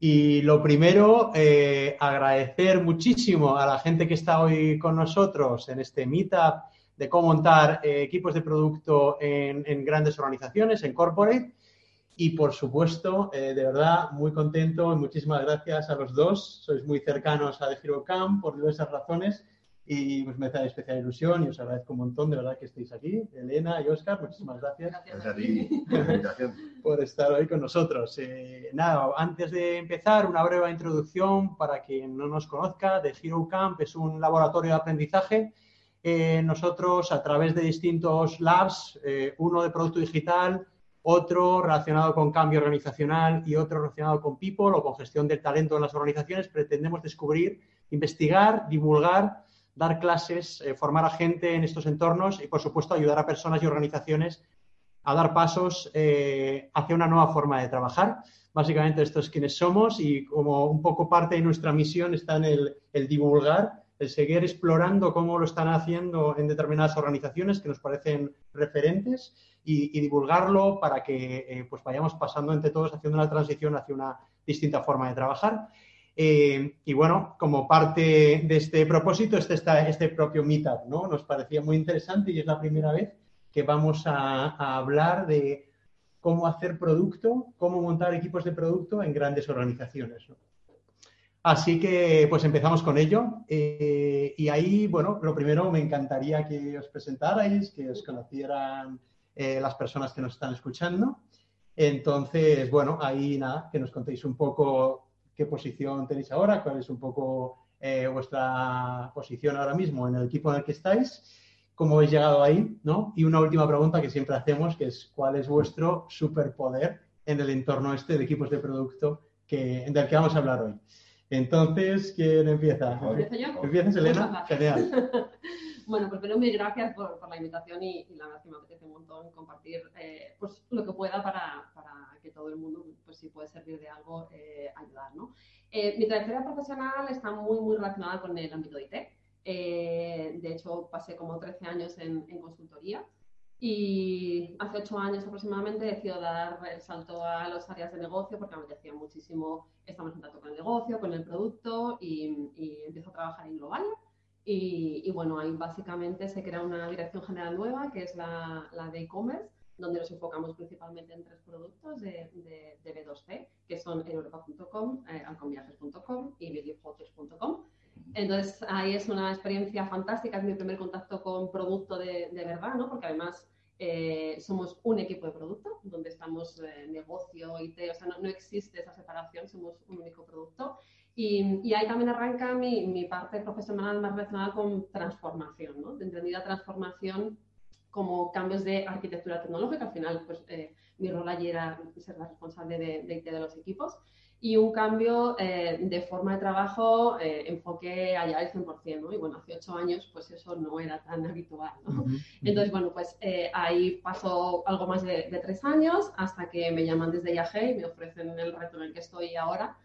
Y lo primero, eh, agradecer muchísimo a la gente que está hoy con nosotros en este meetup de cómo montar eh, equipos de producto en, grandes organizaciones, en corporate. Y por supuesto, eh, de verdad, muy contento y muchísimas gracias a los dos. Sois muy cercanos a The Hero por diversas razones y pues me hace especial ilusión y os agradezco un montón de verdad que estéis aquí. Elena y Oscar, muchísimas gracias. Gracias a ti por estar hoy con nosotros. Eh, nada, antes de empezar, una breve introducción para quien no nos conozca. The Hero Camp es un laboratorio de aprendizaje eh, nosotros a través de distintos labs, eh, uno de producto digital, otro relacionado con cambio organizacional y otro relacionado con people o con gestión del talento en las organizaciones, pretendemos descubrir, investigar, divulgar, dar clases, eh, formar a gente en estos entornos y, por supuesto, ayudar a personas y organizaciones a dar pasos hacia una nueva forma de trabajar. Básicamente, esto es quienes somos y como un poco parte de nuestra misión está en el divulgar el seguir explorando cómo lo están haciendo en determinadas organizaciones que nos parecen referentes y, divulgarlo para que eh, pues vayamos pasando entre todos haciendo una transición hacia una distinta forma de trabajar. Eh, y bueno, como parte de este propósito, este, está este propio Meetup, ¿no? Nos parecía muy interesante y es la primera vez que vamos a, hablar de cómo hacer producto, cómo montar equipos de producto en grandes organizaciones. Así que pues empezamos con ello. Eh, y ahí, bueno, lo primero me encantaría que os presentarais, que os conocieran eh, las personas que nos están escuchando. Entonces, bueno, ahí nada, que nos contéis un poco qué posición tenéis ahora, cuál es un poco eh, vuestra posición ahora mismo en el equipo en el que estáis, cómo habéis llegado ahí, ¿no? Y una última pregunta que siempre hacemos, que es cuál es vuestro superpoder en el entorno este de equipos de producto que, del que vamos a hablar hoy. Entonces, ¿quién empieza? ¿Empiezo yo? ¿Empiezas, Elena? Genial. bueno, pues mil gracias por, la invitación y, la verdad que me apetece un montón compartir eh, pues, lo que pueda para, para, que todo el mundo, pues si puede servir de algo, eh, ayudar, ¿no? Eh, mi trayectoria profesional está muy, muy relacionada con el ámbito de IT. de hecho, pasé como 13 años en, en consultoría. Y hace ocho años aproximadamente decido dar el salto a las áreas de negocio porque me apetecía muchísimo estar en contacto con el negocio, con el producto y, empiezo a trabajar en Global. Y, y, bueno, ahí básicamente se crea una dirección general nueva que es la, la de e-commerce, donde nos enfocamos principalmente en tres productos de, de, B2C, que son europa.com, eh, alconviajes.com y videofotos.com. Entonces, ahí es una experiencia fantástica, es mi primer contacto con producto de, de verdad, ¿no? Porque además eh, somos un equipo de producto, donde estamos eh, negocio, IT, o sea, no, no, existe esa separación, somos un único producto. Y, y ahí también arranca mi, mi, parte profesional más relacionada con transformación, ¿no? De entendida transformación como cambios de arquitectura tecnológica. Al final, pues eh, mi rol allí era ser la responsable de, de IT de los equipos y un cambio eh, de forma de trabajo, eh, enfoque allá al 100%, ¿no? Y bueno, hace ocho años pues eso no era tan habitual, ¿no? Entonces, bueno, pues eh, ahí pasó algo más de, tres años hasta que me llaman desde IAG y me ofrecen el reto en el que estoy ahora,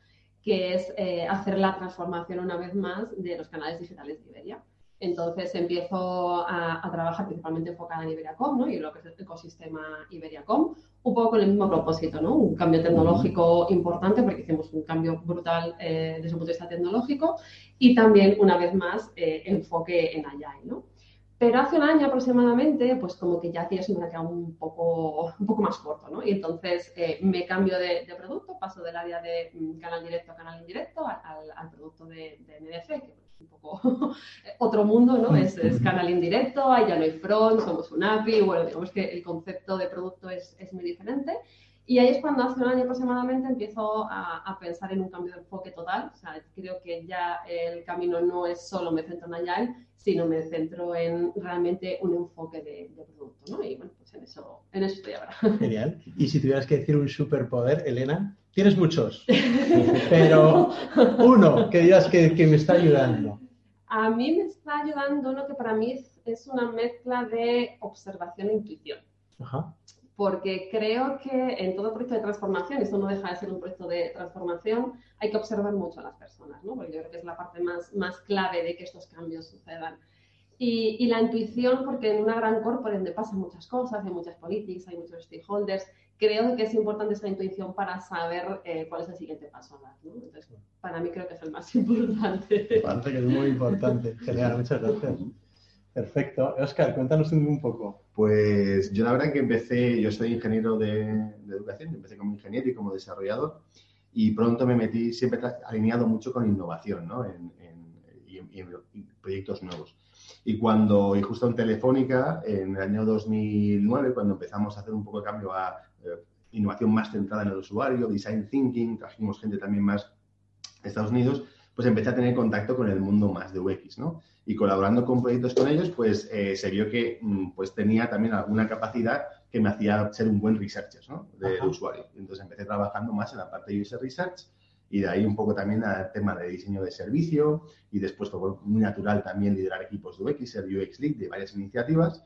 que es eh, hacer la transformación una vez más de los canales digitales de Iberia. Entonces empiezo a, trabajar principalmente enfocada en Iberiacom ¿no? y lo que es el ecosistema Iberiacom, un poco con el mismo propósito, ¿no? un cambio tecnológico importante porque hicimos un cambio brutal eh, desde el punto de vista tecnológico y también, una vez más, eh, enfoque en Agile. ¿no? Pero hace un año aproximadamente, pues como que ya tienes una quedado un poco, un poco más corto, ¿no? Y entonces eh, me cambio de, producto, paso del área de mm, canal directo a canal indirecto al, producto de, de NDF, que es un poco otro mundo, ¿no? Es, es, canal indirecto, ahí ya no hay front, somos un API, bueno, digamos que el concepto de producto es, es muy diferente. Y ahí es cuando hace un año aproximadamente empiezo a, a, pensar en un cambio de enfoque total. O sea, creo que ya el camino no es solo me centro en Agile, sino me centro en realmente un enfoque de, de producto, ¿no? Y bueno, pues en eso, en eso estoy ahora. Genial. Y si tuvieras que decir un superpoder, Elena, tienes muchos, pero uno que digas que, que, me está ayudando. A mí me está ayudando uno que para mí es, es una mezcla de observación e intuición. Ajá porque creo que en todo proyecto de transformación, esto no deja de ser un proyecto de transformación, hay que observar mucho a las personas, ¿no? porque yo creo que es la parte más, más clave de que estos cambios sucedan. Y, la intuición, porque en una gran corporación donde pasan muchas cosas, hay muchas políticas, hay muchos stakeholders, creo que es importante esa intuición para saber eh, cuál es el siguiente paso Entonces, para mí creo que es el más importante. Parece que es muy importante. Genial, muchas gracias. Perfecto. Oscar, cuéntanos un poco. Pues yo la verdad que empecé, yo soy ingeniero de, educación, empecé como ingeniero y como desarrollador y pronto me metí siempre alineado mucho con innovación ¿no? en, y, en, proyectos nuevos. Y cuando, y justo en Telefónica, en el año 2009, cuando empezamos a hacer un poco de cambio a eh, innovación más centrada en el usuario, design thinking, trajimos gente también más de Estados Unidos, pues empecé a tener contacto con el mundo más de UX, ¿no? Y colaborando con proyectos con ellos, pues eh, se vio que mm, pues tenía también alguna capacidad que me hacía ser un buen researcher, ¿no? De, usuario. Entonces empecé trabajando más en la parte de user research y de ahí un poco también al tema de diseño de servicio y después fue muy natural también liderar equipos de UX, ser UX Lead de varias iniciativas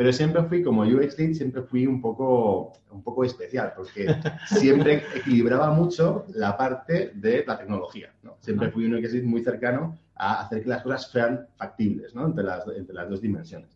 pero siempre fui, como UX Lead, siempre fui un poco, un poco especial, porque siempre equilibraba mucho la parte de la tecnología. ¿no? Siempre fui un UX Lead muy cercano a hacer que las cosas fueran factibles ¿no? entre, las, entre las dos dimensiones.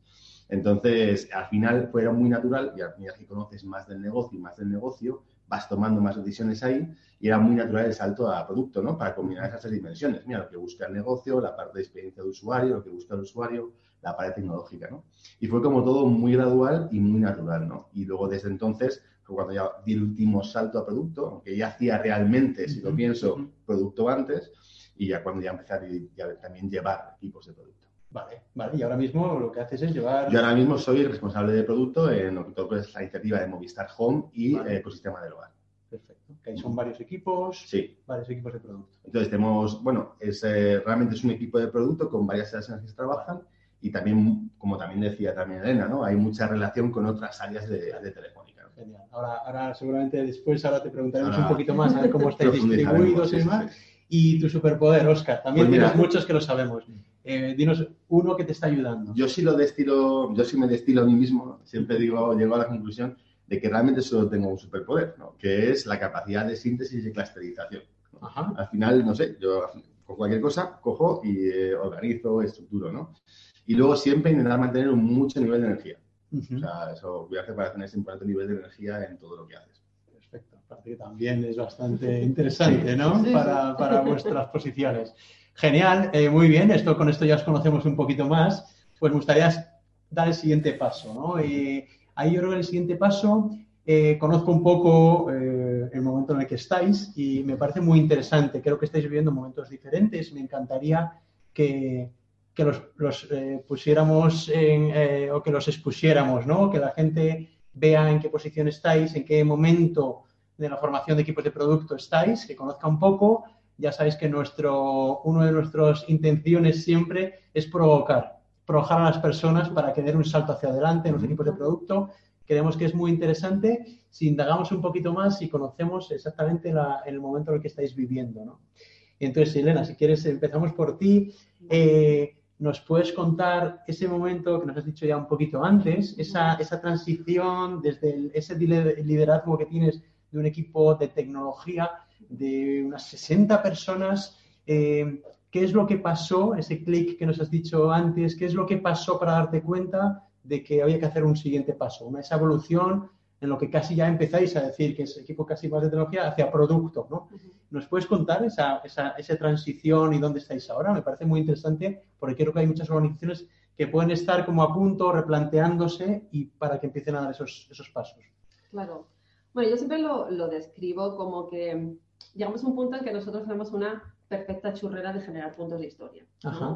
Entonces, al final fue muy natural, y al final que conoces más del negocio y más del negocio, vas tomando más decisiones ahí y era muy natural el salto a producto, ¿no? Para combinar esas tres dimensiones. Mira, lo que busca el negocio, la parte de experiencia de usuario, lo que busca el usuario, la parte tecnológica, ¿no? Y fue como todo muy gradual y muy natural, ¿no? Y luego desde entonces fue cuando ya di el último salto a producto, aunque ya hacía realmente, si lo pienso, producto antes, y ya cuando ya empecé a también llevar equipos de producto. Vale, vale. Y ahora mismo lo que haces es llevar... Yo ahora mismo soy responsable de producto en lo que es la iniciativa de Movistar Home y ecosistema del hogar. Perfecto. Que ahí son varios equipos, sí. varios equipos de producto. Entonces tenemos, bueno, es, eh, realmente es un equipo de producto con varias áreas en las que se trabajan y también, como también decía también Elena, ¿no? Hay mucha relación con otras áreas de, Telefónica. Genial. Ahora, ahora seguramente después ahora te preguntaremos un poquito más a ver cómo estáis distribuidos y demás. Y tu superpoder, Oscar, también pues tienes muchos que lo sabemos. Eh, dinos uno que te está ayudando. Yo sí lo destilo, yo sí me destilo a mí mismo, siempre digo, llego a la conclusión de que realmente solo tengo un superpoder, ¿no? que es la capacidad de síntesis y clusterización. Al final, no sé, yo con cualquier cosa cojo y eh, organizo, estructuro, ¿no? Y luego siempre intentar mantener un mucho nivel de energía. O sea, eso voy a hacer para tener ese importante nivel de energía en todo lo que haces. Que también es bastante interesante, ¿no? Para, para vuestras posiciones. Genial, eh, muy bien. Esto, con esto ya os conocemos un poquito más. Pues me gustaría dar el siguiente paso, ¿no? Ahí yo creo que el siguiente paso, eh, conozco un poco eh, el momento en el que estáis y me parece muy interesante. Creo que estáis viviendo momentos diferentes. Me encantaría que, que los, eh, pusiéramos o que los expusiéramos, ¿no? Que la gente vea en qué posición estáis, en qué momento de la formación de equipos de producto estáis, que conozca un poco. Ya sabéis que nuestro, una de nuestras intenciones siempre es provocar, provocar a las personas para que den un salto hacia adelante en los equipos de producto. Creemos que es muy interesante si indagamos un poquito más y conocemos exactamente el momento en el que estáis viviendo. ¿no? Entonces, Elena, si quieres, empezamos por ti. Eh, ¿Nos puedes contar ese momento que nos has dicho ya un poquito antes, esa, esa transición desde ese liderazgo que tienes de un equipo de tecnología de unas 60 personas? Eh, ¿Qué es lo que pasó, ese clic que nos has dicho antes, qué es lo que pasó para darte cuenta de que había que hacer un siguiente paso, una, esa evolución en lo que casi ya empezáis a decir que es equipo casi más de tecnología hacia producto, ¿no? ¿Nos puedes contar esa, esa, transición y dónde estáis ahora? Me parece muy interesante porque creo que hay muchas organizaciones que pueden estar como a punto, replanteándose y para que empiecen a dar esos, esos pasos. Claro. Bueno, yo siempre lo, lo describo como que llegamos a un punto en que nosotros tenemos una perfecta churrera de generar puntos de historia.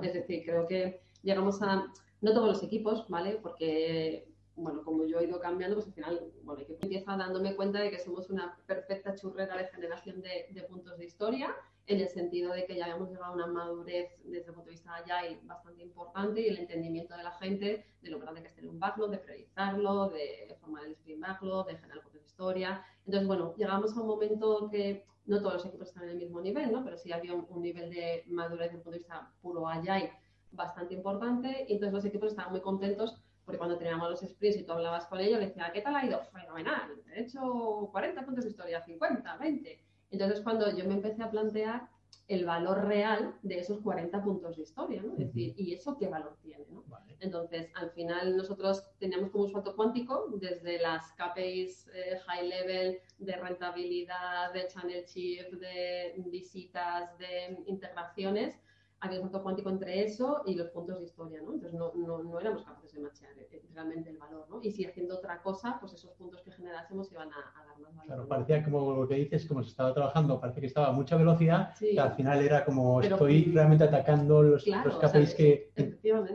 Es decir, creo que llegamos a, no todos los equipos, ¿vale? Porque bueno, como yo he ido cambiando, pues al final, bueno, que empieza dándome cuenta de que somos una perfecta churrera de generación de, puntos de historia, en el sentido de que ya habíamos llegado a una madurez desde el punto de vista agile bastante importante y el entendimiento de la gente de lo grande que es tener un backlog, de priorizarlo, de formar el sprint backlog, de generar de historia. Entonces, bueno, llegamos a un momento que no todos los equipos están en el mismo nivel, ¿no? Pero sí había un, un nivel de madurez desde el punto de vista puro agile bastante importante y entonces los equipos estaban muy contentos porque cuando teníamos los sprints y tú hablabas con ellos, le decía, ¿qué tal ha ido? Fenomenal, he hecho 40 puntos de historia, 50, 20. Entonces, cuando yo me empecé a plantear el valor real de esos 40 puntos de historia, ¿no? Es decir, ¿y eso qué valor tiene, ¿no? Entonces, al final nosotros teníamos como un salto cuántico desde las KPIs eh, high level de rentabilidad, de channel shift, de visitas, de integraciones, había un salto cuántico entre eso y los puntos de historia, ¿no? Entonces no, no, no éramos capaces de machear eh, realmente el valor, ¿no? Y si haciendo otra cosa, pues esos puntos que generásemos iban a, dar más valor. Claro, parecía como lo que dices, como se estaba trabajando, parece que estaba a mucha velocidad, que al final era como estoy realmente atacando los, los KPIs que,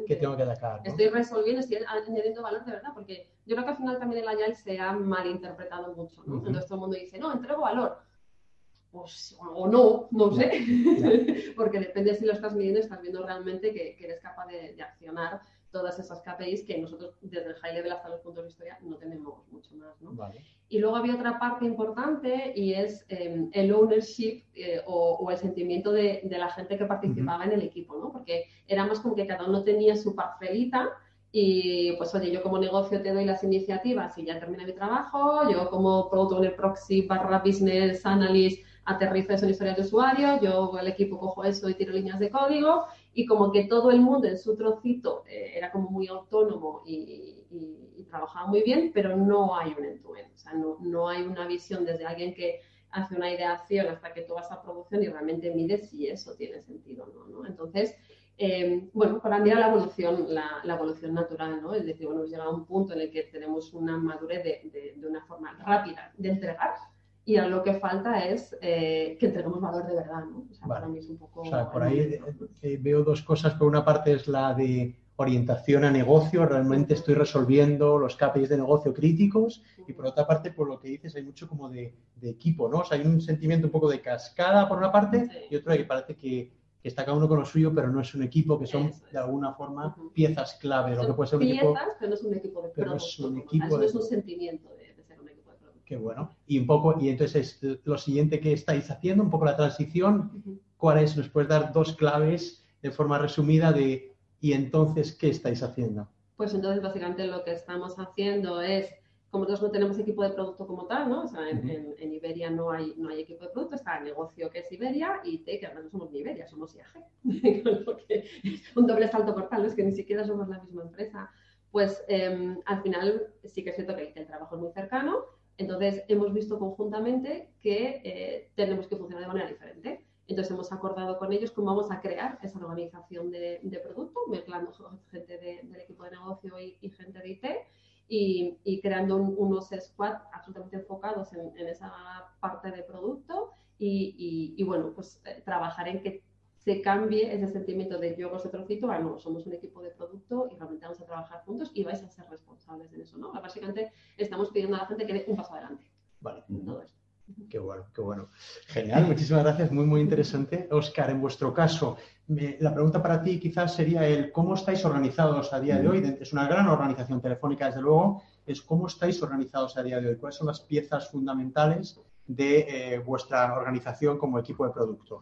que, tengo que atacar. ¿no? Estoy resolviendo, estoy añadiendo valor de verdad, porque yo creo que al final también el Agile se ha malinterpretado mucho, ¿no? Entonces todo el mundo dice, no, entrego valor pues, o no, no sé, porque depende si lo estás midiendo, estás viendo realmente que, eres capaz de, accionar todas esas KPIs que nosotros desde el high level hasta los puntos de historia no tenemos mucho más. ¿no? Y luego había otra parte importante y es em, el ownership eh, o, el sentimiento de, la gente que participaba en el equipo, ¿no? porque éramos como que cada uno tenía su parcelita y pues oye, yo como negocio te doy las iniciativas y ya termina mi trabajo, yo como Product Owner Proxy barra Business Analyst aterrizo eso en historias de usuario, yo el equipo cojo eso y tiro líneas de código y como que todo el mundo en su trocito eh, era como muy autónomo y, trabajaba muy bien, pero no hay un end o sea, no, no, hay una visión desde alguien que hace una ideación hasta que tú vas a producción y realmente mides si eso tiene sentido o no, Entonces, eh, bueno, para mí era la evolución, la, evolución natural, ¿no? Es decir, bueno, hemos llegado a un punto en el que tenemos una madurez de, de una forma rápida de entregar, y ahora lo que falta es eh, que entreguemos valor de verdad, ¿no? O sea, para mí es un poco... O sea, por ahí eh, eh, veo dos cosas. Por una parte es la de orientación a negocio, realmente estoy resolviendo los KPIs de negocio críticos. Y por otra parte, por lo que dices, hay mucho como de, equipo, ¿no? O sea, hay un sentimiento un poco de cascada por una parte y otra que parece que, está cada uno con lo suyo, pero no es un equipo, que son de alguna forma piezas clave. lo que puede ser un piezas, pero no es un equipo de pero no es un equipo es un sentimiento de Qué bueno. Y un poco, y entonces lo siguiente que estáis haciendo, un poco la transición, ¿cuál es? ¿Nos puedes dar dos claves de forma resumida de, y entonces, ¿qué estáis haciendo? Pues entonces, básicamente lo que estamos haciendo es, como nosotros no tenemos equipo de producto como tal, ¿no? O sea, en, Iberia no hay, no hay equipo de producto, está el negocio que es Iberia y te, que no somos ni Iberia, somos IAG. un doble salto por tal, es que ni siquiera somos la misma empresa. Pues em, al final sí que es cierto que el trabajo es muy cercano, entonces, hemos visto conjuntamente que eh, tenemos que funcionar de manera diferente. Entonces, hemos acordado con ellos cómo vamos a crear esa organización de, producto, mezclando gente del equipo de negocio y, gente de IT, y, creando unos squad absolutamente enfocados en, esa parte de producto. Y, bueno, pues eh, trabajar en que se cambie ese sentimiento de yo os trocito a no, somos un equipo de producto y realmente vamos a trabajar juntos y vais a ser responsables de eso, ¿no? Básicamente estamos pidiendo a la gente que dé un paso adelante. Vale. Qué bueno, qué bueno. Genial, muchísimas gracias, muy, muy interesante. Oscar, en vuestro caso, la pregunta para ti quizás sería el cómo estáis organizados a día de hoy. Es una gran organización telefónica, desde luego, es cómo estáis organizados a día de hoy. ¿Cuáles son las piezas fundamentales de eh, vuestra organización como equipo de producto.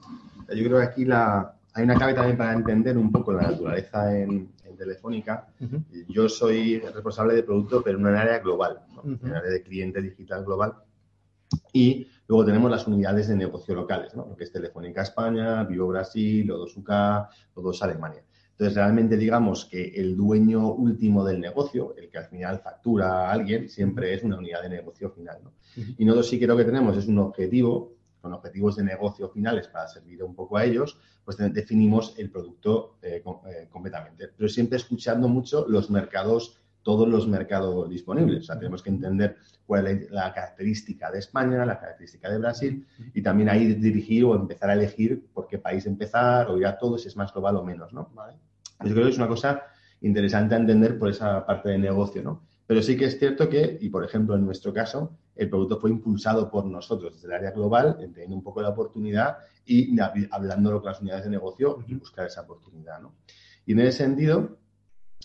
Yo creo que aquí la, hay una clave también para entender un poco la naturaleza en, Telefónica. Yo soy responsable de producto, pero en un área global, en un área de cliente digital global. Y luego tenemos las unidades de negocio locales, ¿no? lo que es Telefónica España, Vivo Brasil, Lodos UK, Lodos Alemania. Entonces, realmente digamos que el dueño último del negocio, el que al final factura a alguien, siempre es una unidad de negocio final. ¿no? Y nosotros sí creo que tenemos es un objetivo, con objetivos de negocio finales para servir un poco a ellos, pues definimos el producto eh, eh, completamente. Pero siempre escuchando mucho los mercados, todos los mercados disponibles. O sea, tenemos que entender cuál es la característica de España, la característica de Brasil y también ahí dirigir o empezar a elegir por qué país empezar o ir a todos, si es más global o menos, ¿no? ¿Vale? Yo creo que es una cosa interesante a entender por esa parte de negocio, ¿no? Pero sí que es cierto que, y por ejemplo en nuestro caso, el producto fue impulsado por nosotros desde el área global, entendiendo un poco la oportunidad y hablándolo con las unidades de negocio y buscar esa oportunidad, ¿no? Y en ese sentido,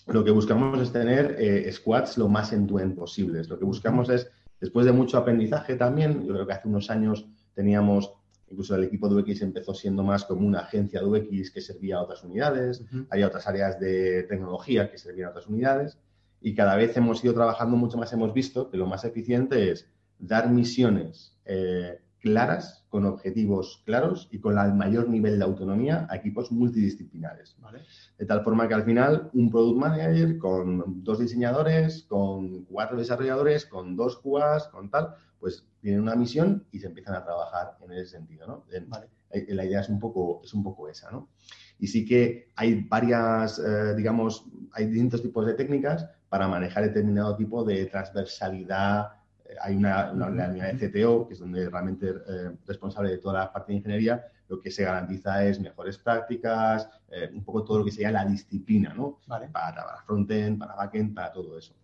lo que buscamos es tener eh, squads lo más en end posibles. Lo que buscamos es, después de mucho aprendizaje también, yo creo que hace unos años teníamos Incluso el equipo de UX empezó siendo más como una agencia de UX que servía a otras unidades, hay otras áreas de tecnología que servían a otras unidades. Y cada vez hemos ido trabajando mucho más, hemos visto que lo más eficiente es dar misiones eh, claras, con objetivos claros y con el mayor nivel de autonomía a equipos multidisciplinares. De tal forma que al final un product manager con dos diseñadores, con cuatro desarrolladores, con dos QAs, con tal, pues tienen una misión y se empiezan a trabajar en ese sentido. ¿no? Eh, la idea es un, poco, es un poco esa. ¿no? Y sí que hay varias, eh, digamos, hay distintos tipos de técnicas para manejar determinado tipo de transversalidad hay una, una, de CTO, que es donde realmente eh, responsable de toda la parte de ingeniería, lo que se garantiza es mejores prácticas, eh, un poco todo lo que sería la disciplina, ¿no? Para, para frontend, para backend, para todo eso.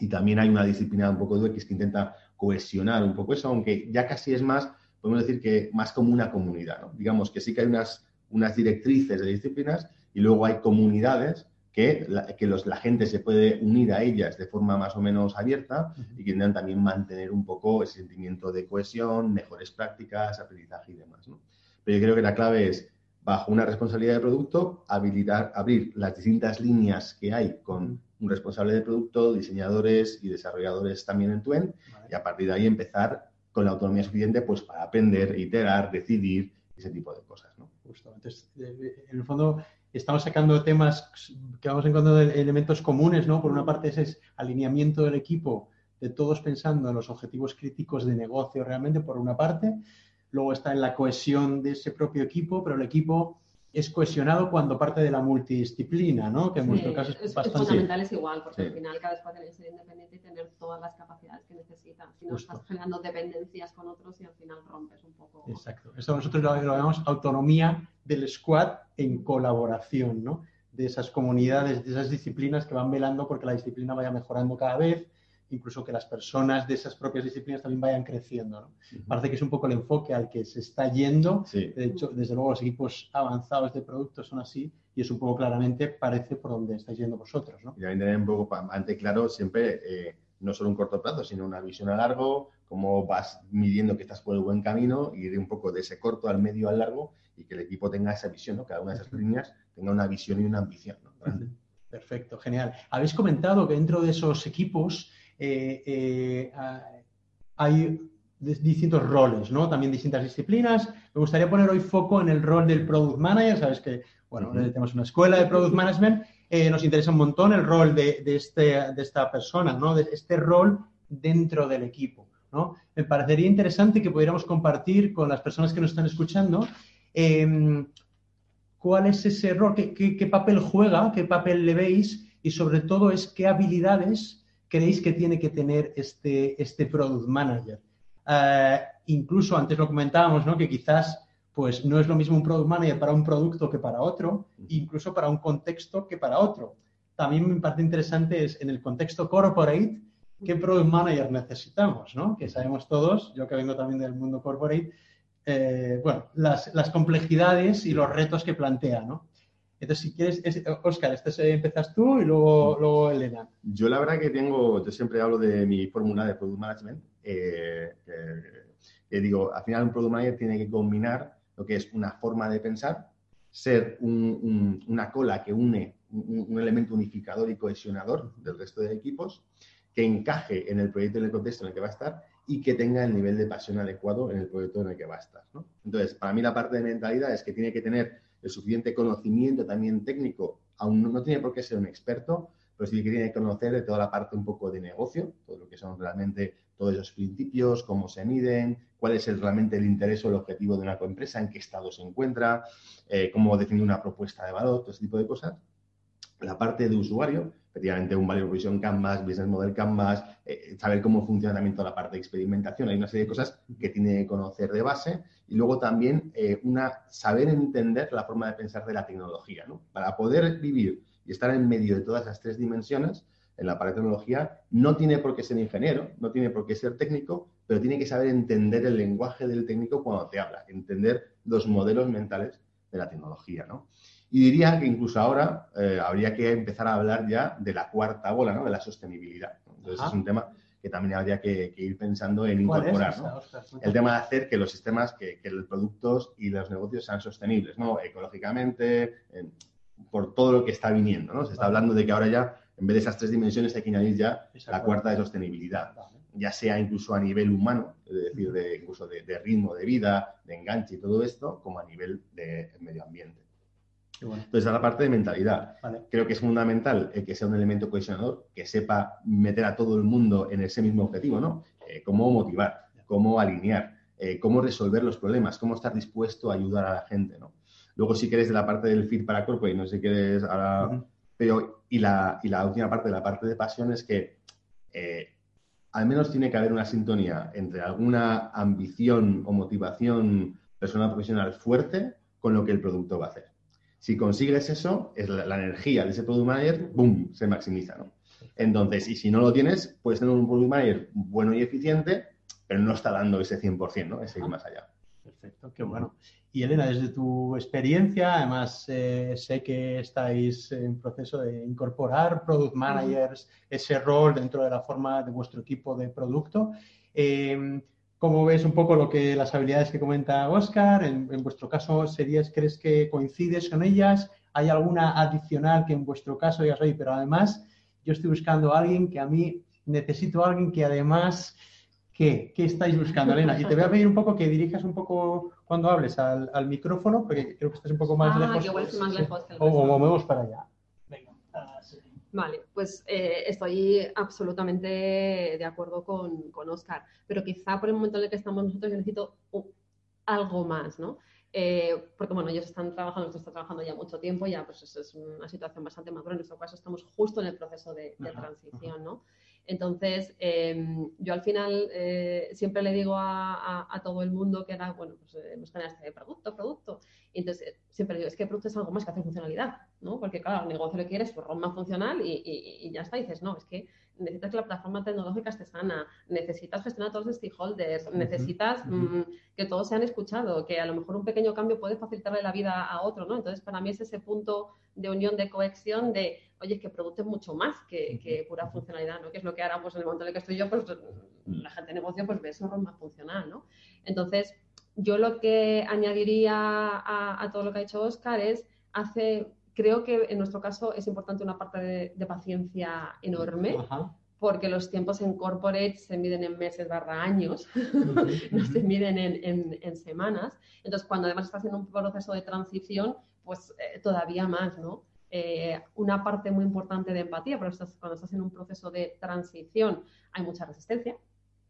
Y también hay una disciplina un poco de UX que intenta cohesionar un poco eso, aunque ya casi es más, podemos decir que más como una comunidad, ¿no? Digamos que sí que hay unas, unas directrices de disciplinas y luego hay comunidades que, la, que los, la gente se puede unir a ellas de forma más o menos abierta y que intentan también mantener un poco ese sentimiento de cohesión, mejores prácticas, aprendizaje y demás. ¿no? Pero yo creo que la clave es, bajo una responsabilidad de producto, habilitar, abrir las distintas líneas que hay con un responsable de producto, diseñadores y desarrolladores también en Tuen, y a partir de ahí empezar con la autonomía suficiente pues, para aprender, iterar, decidir, ese tipo de cosas. ¿no? Justo. Entonces, en el fondo, estamos sacando temas que vamos encontrando elementos comunes, ¿no? Por una parte ese es alineamiento del equipo, de todos pensando en los objetivos críticos de negocio realmente, por una parte. Luego está en la cohesión de ese propio equipo, pero el equipo es cohesionado cuando parte de la multidisciplina, ¿no? Que en nuestro caso es, bastante... Es fundamental, es igual, porque al final cada tener que ser independiente y tener todas las capacidades que necesita. Si no, estás generando dependencias con otros y al final rompes un poco. Exacto. Esto nosotros lo, lo llamamos autonomía del squad en colaboración, ¿no? De esas comunidades, de esas disciplinas que van velando porque la disciplina vaya mejorando cada vez, incluso que las personas de esas propias disciplinas también vayan creciendo. Parece que es un poco el enfoque al que se está yendo. De hecho, desde luego los equipos avanzados de productos son así y es un poco claramente parece por donde estáis yendo vosotros. ¿no? Y también tener un poco ante claro siempre eh, no solo un corto plazo, sino una visión a largo, cómo vas midiendo que estás por el buen camino y ir un poco de ese corto al medio al largo y que el equipo tenga esa visión, ¿no? cada una de esas líneas tenga una visión y una ambición. Perfecto, genial. Habéis comentado que dentro de esos equipos eh, eh, hay distintos roles, ¿no? También distintas disciplinas. Me gustaría poner hoy foco en el rol del Product Manager. Sabes que, bueno, tenemos una escuela de Product Management. Eh, nos interesa un montón el rol de, este, de esta persona, ¿no? De este rol dentro del equipo, ¿no? Me parecería interesante que pudiéramos compartir con las personas que nos están escuchando em, cuál es ese rol, qué, qué papel juega, qué papel le veis y sobre todo es qué habilidades creéis que tiene que tener este, este product manager? Eh, incluso antes lo comentábamos, ¿no? Que quizás pues no es lo mismo un product manager para un producto que para otro, incluso para un contexto que para otro. También me parece interesante es en el contexto corporate, ¿qué product manager necesitamos? ¿no? Que sabemos todos, yo que vengo también del mundo corporate, eh, bueno, las, las, complejidades y los retos que plantea, ¿no? Entonces, si quieres, Oscar, este empiezas tú y luego, luego Elena. Yo la verdad que tengo, yo siempre hablo de mi fórmula de Product Management, eh, digo, al final un Product Manager tiene que combinar lo que es una forma de pensar, ser una cola que une un, elemento unificador y cohesionador del resto de equipos, que encaje en el proyecto y en el contexto en el que va a estar y que tenga el nivel de pasión adecuado en el proyecto en el que va a estar. Entonces, para mí la parte de mentalidad es que tiene que tener el suficiente conocimiento también técnico, aún no, tiene por qué ser un experto, pero sí que tiene que conocer de toda la parte un poco de negocio, todo lo que son realmente todos esos principios, cómo se miden, cuál es realmente el interés o el objetivo de una empresa, en qué estado se encuentra, eh, cómo definir una propuesta de valor, todo ese tipo de cosas. La parte de usuario, efectivamente un Value Provision Canvas, Business Model Canvas, eh, saber cómo funciona también toda la parte de experimentación. Hay una serie de cosas que tiene que conocer de base y luego también eh, una, saber entender la forma de pensar de la tecnología. ¿no? Para poder vivir y estar en medio de todas las tres dimensiones, en la parte de tecnología, no tiene por qué ser ingeniero, no tiene por qué ser técnico, pero tiene que saber entender el lenguaje del técnico cuando te habla, entender los modelos mentales de la tecnología. ¿no? Y diría que incluso ahora eh, habría que empezar a hablar ya de la cuarta bola, ¿no? de la sostenibilidad. Entonces es un tema que también habría que, ir pensando en incorporar. El tema de hacer que los sistemas, que, los productos y los negocios sean sostenibles, ¿no? ecológicamente, por todo lo que está viniendo. ¿no? Se está hablando de que ahora ya, en vez de esas tres dimensiones, hay que añadir ya la cuarta de sostenibilidad. ya sea incluso a nivel humano, es decir, de, incluso de, ritmo de vida, de enganche y todo esto, como a nivel de medio ambiente. Entonces, a la parte de mentalidad. Creo que es fundamental que sea un elemento cohesionador, que sepa meter a todo el mundo en ese mismo objetivo, ¿no? Eh, cómo motivar, cómo alinear, eh, cómo resolver los problemas, cómo estar dispuesto a ayudar a la gente, ¿no? Luego, si quieres, de la parte del fit para cuerpo, y no sé qué quieres ahora... Pero, y la, y la última parte, la parte de pasión, es que eh, al menos tiene que haber una sintonía entre alguna ambición o motivación personal profesional fuerte con lo que el producto va a hacer. Si consigues eso, es la, energía de ese product manager, ¡boom!, se maximiza, ¿no? Entonces, y si no lo tienes, puedes tener un product manager bueno y eficiente, pero no está dando ese 100%, ¿no? Ese ir más allá. Perfecto, qué bueno. Y Elena, desde tu experiencia, además eh, sé que estáis en proceso de incorporar product managers, ese rol dentro de la forma de vuestro equipo de producto. Eh, ¿Cómo ves un poco lo que las habilidades que comenta Oscar? En, vuestro caso, serías, ¿crees que coincides con ellas? ¿Hay alguna adicional que en vuestro caso digas, oye, pero además yo estoy buscando a alguien que a mí necesito a alguien que además, ¿qué? ¿Qué estáis buscando, Elena? Y te voy a pedir un poco que dirijas un poco cuando hables al, micrófono, porque creo que estás un poco más ah, lejos. más lejos o, o movemos para allá. Vale, pues eh, estoy absolutamente de acuerdo con, con, Oscar, pero quizá por el momento en el que estamos nosotros yo necesito algo más, ¿no? Eh, porque bueno, ellos están trabajando, nosotros estamos trabajando ya mucho tiempo, ya pues es, una situación bastante madura, en nuestro caso estamos justo en el proceso de, transición, ¿no? Entonces, em, yo al final eh, siempre le digo a, a, todo el mundo que era, bueno, pues hemos generado este producto, producto. Y entonces eh, siempre digo, es que el producto es algo más que hacer funcionalidad, ¿no? Porque claro, el negocio le quieres pues, más funcional y, y, y, ya está. Y dices, no, es que necesitas que la plataforma tecnológica esté sana, necesitas gestionar a todos los stakeholders, necesitas mm, que todos sean escuchados, que a lo mejor un pequeño cambio puede facilitarle la vida a otro, ¿no? Entonces, para mí es ese punto de unión, de cohesión, de, oye, que producto es mucho más que, pura funcionalidad, ¿no? Que es lo que ahora, pues en el momento en el que estoy yo, pues la gente de negocio pues ve ese rol más funcional, ¿no? Entonces, yo lo que añadiría a, todo lo que ha dicho Oscar es, hace, creo que en nuestro caso es importante una parte de, paciencia enorme. Porque los tiempos en corporate se miden en meses barra años, no se miden en, semanas. Entonces, cuando además estás en un proceso de transición, pues eh, todavía más, ¿no? Eh, una parte muy importante de empatía, pero cuando estás en un proceso de transición hay mucha resistencia,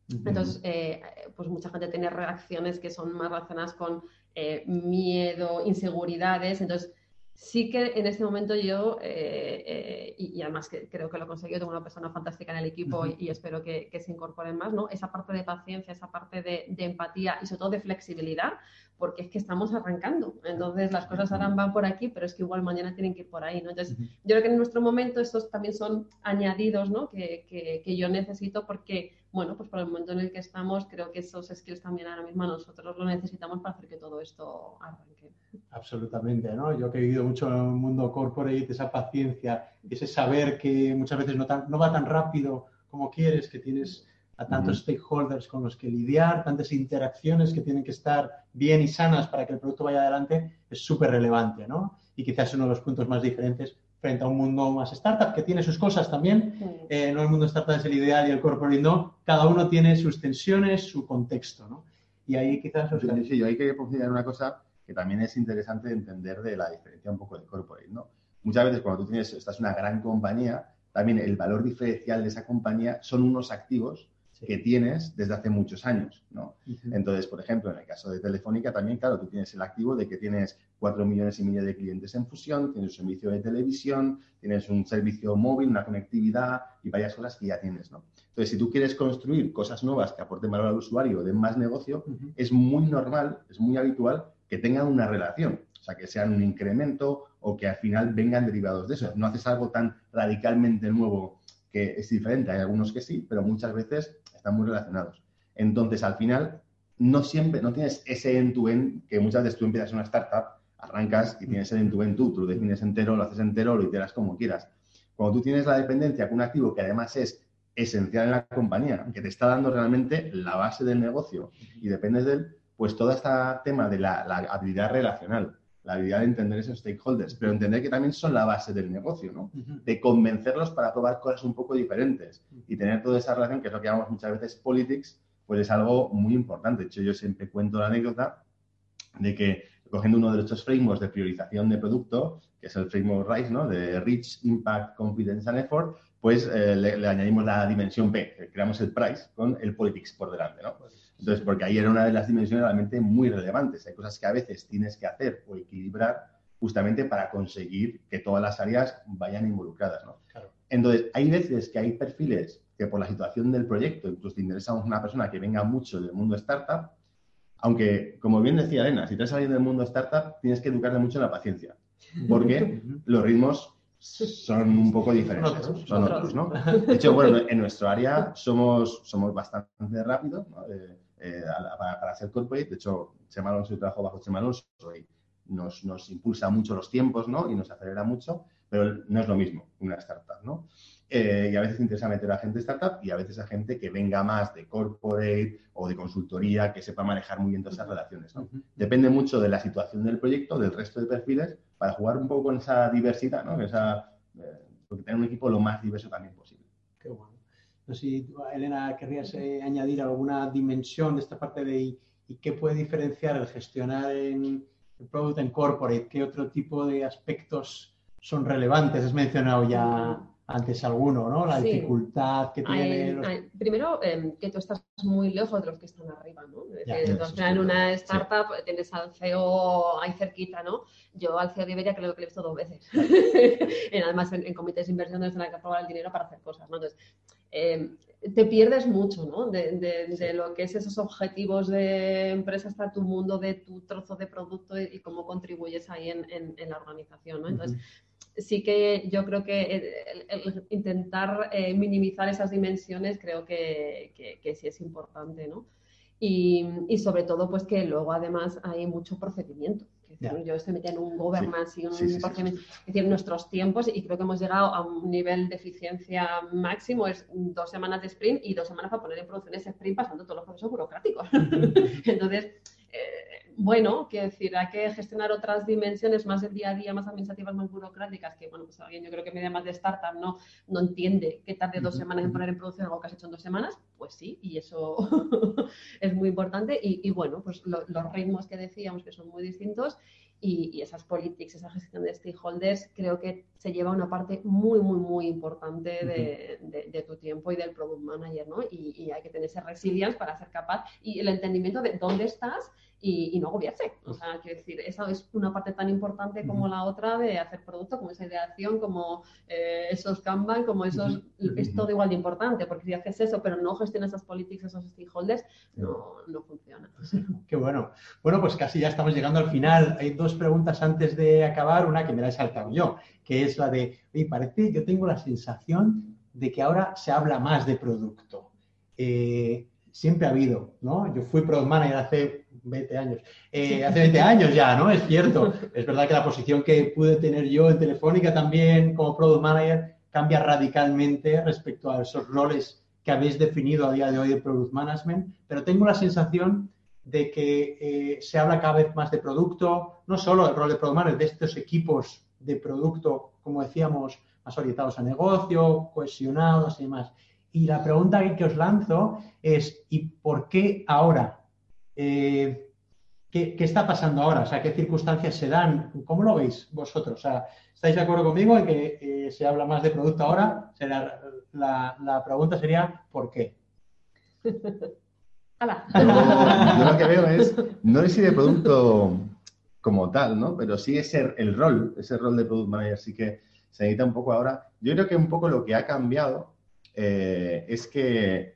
entonces, eh, pues mucha gente tiene reacciones que son más relacionadas con eh, miedo, inseguridades. Entonces, sí que en este momento yo, eh, y, además que creo que lo he conseguido, tengo una persona fantástica en el equipo y, espero que, se incorporen más, ¿no? Esa parte de paciencia, esa parte de, empatía y sobre todo de flexibilidad, porque es que estamos arrancando. Entonces, las cosas ahora van por aquí, pero es que igual mañana tienen que ir por ahí, ¿no? Entonces, yo creo que en nuestro momento estos también son añadidos, ¿no? Que, que yo necesito porque bueno, pues por el momento en el que estamos, creo que esos skills también ahora mismo nosotros lo necesitamos para hacer que todo esto arranque. Absolutamente, ¿no? Yo que he vivido mucho en el mundo corporate, esa paciencia, ese saber que muchas veces no, no va tan rápido como quieres, que tienes a tantos stakeholders con los que lidiar, tantas interacciones que tienen que estar bien y sanas para que el producto vaya adelante, es súper relevante, ¿no? Y quizás uno de los puntos más diferentes frente a un mundo más startup que tiene sus cosas también. Eh, no el mundo startup es el ideal y el corporate no. Cada uno tiene sus tensiones, su contexto, ¿no? Y ahí quizás... Sí, sí, yo hay que profundizar una cosa que también es interesante entender de la diferencia un poco del corporate, ¿no? Muchas veces cuando tú tienes, estás en una gran compañía, también el valor diferencial de esa compañía son unos activos que tienes desde hace muchos años, ¿no? Entonces, por ejemplo, en el caso de Telefónica también, claro, tú tienes el activo de que tienes cuatro millones y medio de clientes en fusión, tienes un servicio de televisión, tienes un servicio móvil, una conectividad y varias cosas que ya tienes, ¿no? Entonces, si tú quieres construir cosas nuevas que aporten valor al usuario, den más negocio, es muy normal, es muy habitual que tengan una relación, o sea, que sean un incremento o que al final vengan derivados de eso. No haces algo tan radicalmente nuevo que es diferente, hay algunos que sí, pero muchas veces están muy relacionados. Entonces, al final, no siempre, no tienes ese end-to-end que muchas veces tú empiezas una startup, arrancas y tienes el end-to-end tú, tú lo defines entero, lo haces entero, lo iteras como quieras. Cuando tú tienes la dependencia con un activo que además es esencial en la compañía, que te está dando realmente la base del negocio y dependes de él, pues todo este tema de la, habilidad relacional, la habilidad de entender esos stakeholders, pero entender que también son la base del negocio, ¿no? De convencerlos para probar cosas un poco diferentes y tener toda esa relación, que es lo que llamamos muchas veces politics, pues es algo muy importante. De hecho, yo siempre cuento la anécdota de que cogiendo uno de estos frameworks de priorización de producto, que es el framework RISE, ¿no? De Reach, Impact, Confidence and Effort, pues eh, le, añadimos la dimensión P, creamos el price con el politics por delante, ¿no? Entonces, porque ahí era una de las dimensiones realmente muy relevantes. Hay cosas que a veces tienes que hacer o equilibrar justamente para conseguir que todas las áreas vayan involucradas, ¿no? Entonces, hay veces que hay perfiles que por la situación del proyecto, incluso te interesa una persona que venga mucho del mundo startup, aunque, como bien decía Elena, si estás saliendo del mundo startup, tienes que educarte mucho en la paciencia, porque los ritmos son un poco diferentes, son otros, ¿no? De hecho, bueno, en nuestro área somos, somos bastante rápidos, ¿no? Eh, eh, para, para, ser corporate. De hecho, Chema Alonso, yo trabajo bajo Chema Alonso y nos, nos, impulsa mucho los tiempos ¿no? y nos acelera mucho, pero no es lo mismo una startup. ¿no? Eh, y a veces interesa meter a gente startup y a veces a gente que venga más de corporate o de consultoría, que sepa manejar muy bien todas esas relaciones. ¿no? Depende mucho de la situación del proyecto, del resto de perfiles, para jugar un poco con esa diversidad, ¿no? esa, eh, porque tener un equipo lo más diverso también posible. Qué bueno. No sé si, Elena, querrías eh, añadir alguna dimensión de esta parte de y, qué puede diferenciar el gestionar en el Product en Corporate, qué otro tipo de aspectos son relevantes. Has mencionado ya antes alguno, ¿no? La dificultad que tiene. primero, em, que tú estás muy lejos de los que están arriba, ¿no? entonces, en una startup tienes al CEO ahí cerquita, ¿no? Yo al CEO de Iberia creo que lo he visto dos veces. además, en, comités de inversión donde que aprobar el dinero para hacer cosas, ¿no? Entonces, em, te pierdes mucho, ¿no? De, lo que es esos objetivos de empresa hasta tu mundo, de tu trozo de producto y, cómo contribuyes ahí en, la organización, ¿no? Entonces, sí que yo creo que el, intentar eh, minimizar esas dimensiones creo que, sí es importante, ¿no? Y, sobre todo, pues que luego además hay mucho procedimiento. Yo estoy metida en un governance y un. Es decir, nuestros tiempos, y creo que hemos llegado a un nivel de eficiencia máximo, es dos semanas de sprint y dos semanas para poner en producción ese sprint pasando todos los procesos burocráticos. Entonces, eh, bueno, quiero decir, hay que gestionar otras dimensiones más del día a día, más administrativas, más burocráticas, que bueno, pues alguien yo creo que media más de startup no, no entiende que tarde dos semanas en poner en producción algo que has hecho en dos semanas, pues sí, y eso es muy importante. Y, bueno, pues los ritmos que decíamos que son muy distintos y, esas politics, esa gestión de stakeholders, creo que se lleva una parte muy, muy, muy importante de, tu tiempo y del product manager, ¿no? Y, y, hay que tener ese resilience para ser capaz y el entendimiento de dónde estás y, no agobiarse. O sea, quiero decir, esa es una parte tan importante como la otra de hacer producto, como esa ideación, como eh, esos Kanban, como esos, es todo igual de importante, porque si haces eso, pero no gestionas esas políticas, esos stakeholders, no, no funciona. Qué bueno. Bueno, pues casi ya estamos llegando al final. Hay dos preguntas antes de acabar, una que me la he saltado yo, que es la de, oye, parece, yo tengo la sensación de que ahora se habla más de producto. Eh, siempre ha habido, ¿no? Yo fui product manager hace 20 años. Eh, hace 20 años ya, ¿no? Es cierto. Es verdad que la posición que pude tener yo en Telefónica también como product manager cambia radicalmente respecto a esos roles que habéis definido a día de hoy de product management, pero tengo la sensación de que eh, se habla cada vez más de producto, no solo del rol de product manager, de estos equipos de producto, como decíamos, más orientados a negocio, cohesionados y demás. Y la pregunta que os lanzo es, ¿y por qué ahora? Eh, ¿qué, está pasando ahora? O sea, ¿qué circunstancias se dan? ¿Cómo lo veis vosotros? O sea, ¿estáis de acuerdo conmigo en que eh, se habla más de producto ahora? la, pregunta sería, ¿por qué? yo lo que veo es, no es si de producto como tal, ¿no? Pero sí es el rol, ese rol de product manager sí que se necesita un poco ahora. Yo creo que un poco lo que ha cambiado eh, es que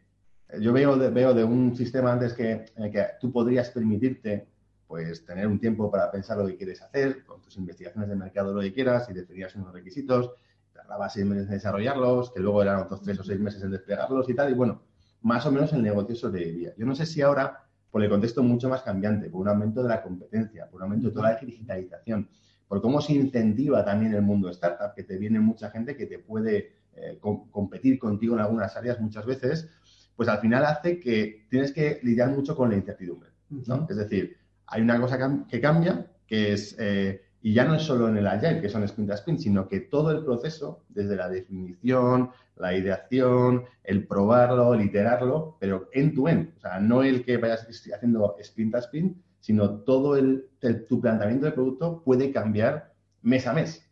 yo veo de, veo de un sistema antes que, que tú podrías permitirte pues tener un tiempo para pensar lo que quieres hacer, con tus investigaciones de mercado lo que quieras y definías unos requisitos, tardaba seis meses en desarrollarlos, que luego eran otros tres o seis meses en desplegarlos y tal, y bueno, más o menos el negocio sobrevivía. Yo no sé si ahora, por el contexto mucho más cambiante, por un aumento de la competencia, por un aumento de toda la digitalización, por cómo se incentiva también el mundo startup, que te viene mucha gente que te puede eh, competir contigo en algunas áreas muchas veces, pues al final hace que tienes que lidiar mucho con la incertidumbre. ¿no? Es decir, hay una cosa que cambia que es, eh, y ya no es solo en el Agile, que son sprint a sprint, sino que todo el proceso, desde la definición, la ideación, el probarlo, el iterarlo, pero en tu end, o sea, no el que vayas haciendo sprint a sprint, sino todo el, tu planteamiento de producto puede cambiar mes a mes.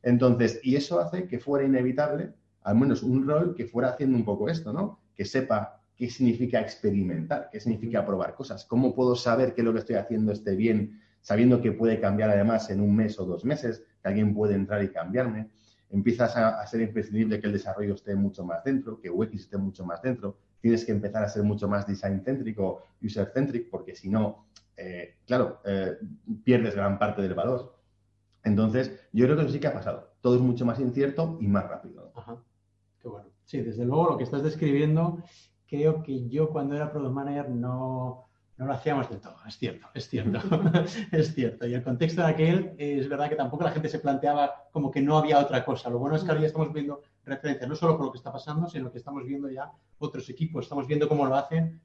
Entonces, y eso hace que fuera inevitable, al menos un rol que fuera haciendo un poco esto, ¿no? Que sepa qué significa experimentar, qué significa probar cosas, cómo puedo saber que lo que estoy haciendo esté bien, sabiendo que puede cambiar además en un mes o dos meses, que alguien puede entrar y cambiarme. Empiezas a, ser imprescindible que el desarrollo esté mucho más dentro, que UX esté mucho más dentro. Tienes que empezar a ser mucho más design céntrico, user centric, porque si no, eh, claro, eh, pierdes gran parte del valor. Entonces, yo creo que eso sí que ha pasado. Todo es mucho más incierto y más rápido. Ajá. Qué bueno. Sí, desde luego lo que estás describiendo creo que yo cuando era product manager no, no lo hacíamos del todo, es cierto, es cierto, es cierto. Y el contexto de aquel es verdad que tampoco la gente se planteaba como que no había otra cosa. Lo bueno es que ahora ya estamos viendo referencias, no solo por lo que está pasando, sino que estamos viendo ya otros equipos, estamos viendo cómo lo hacen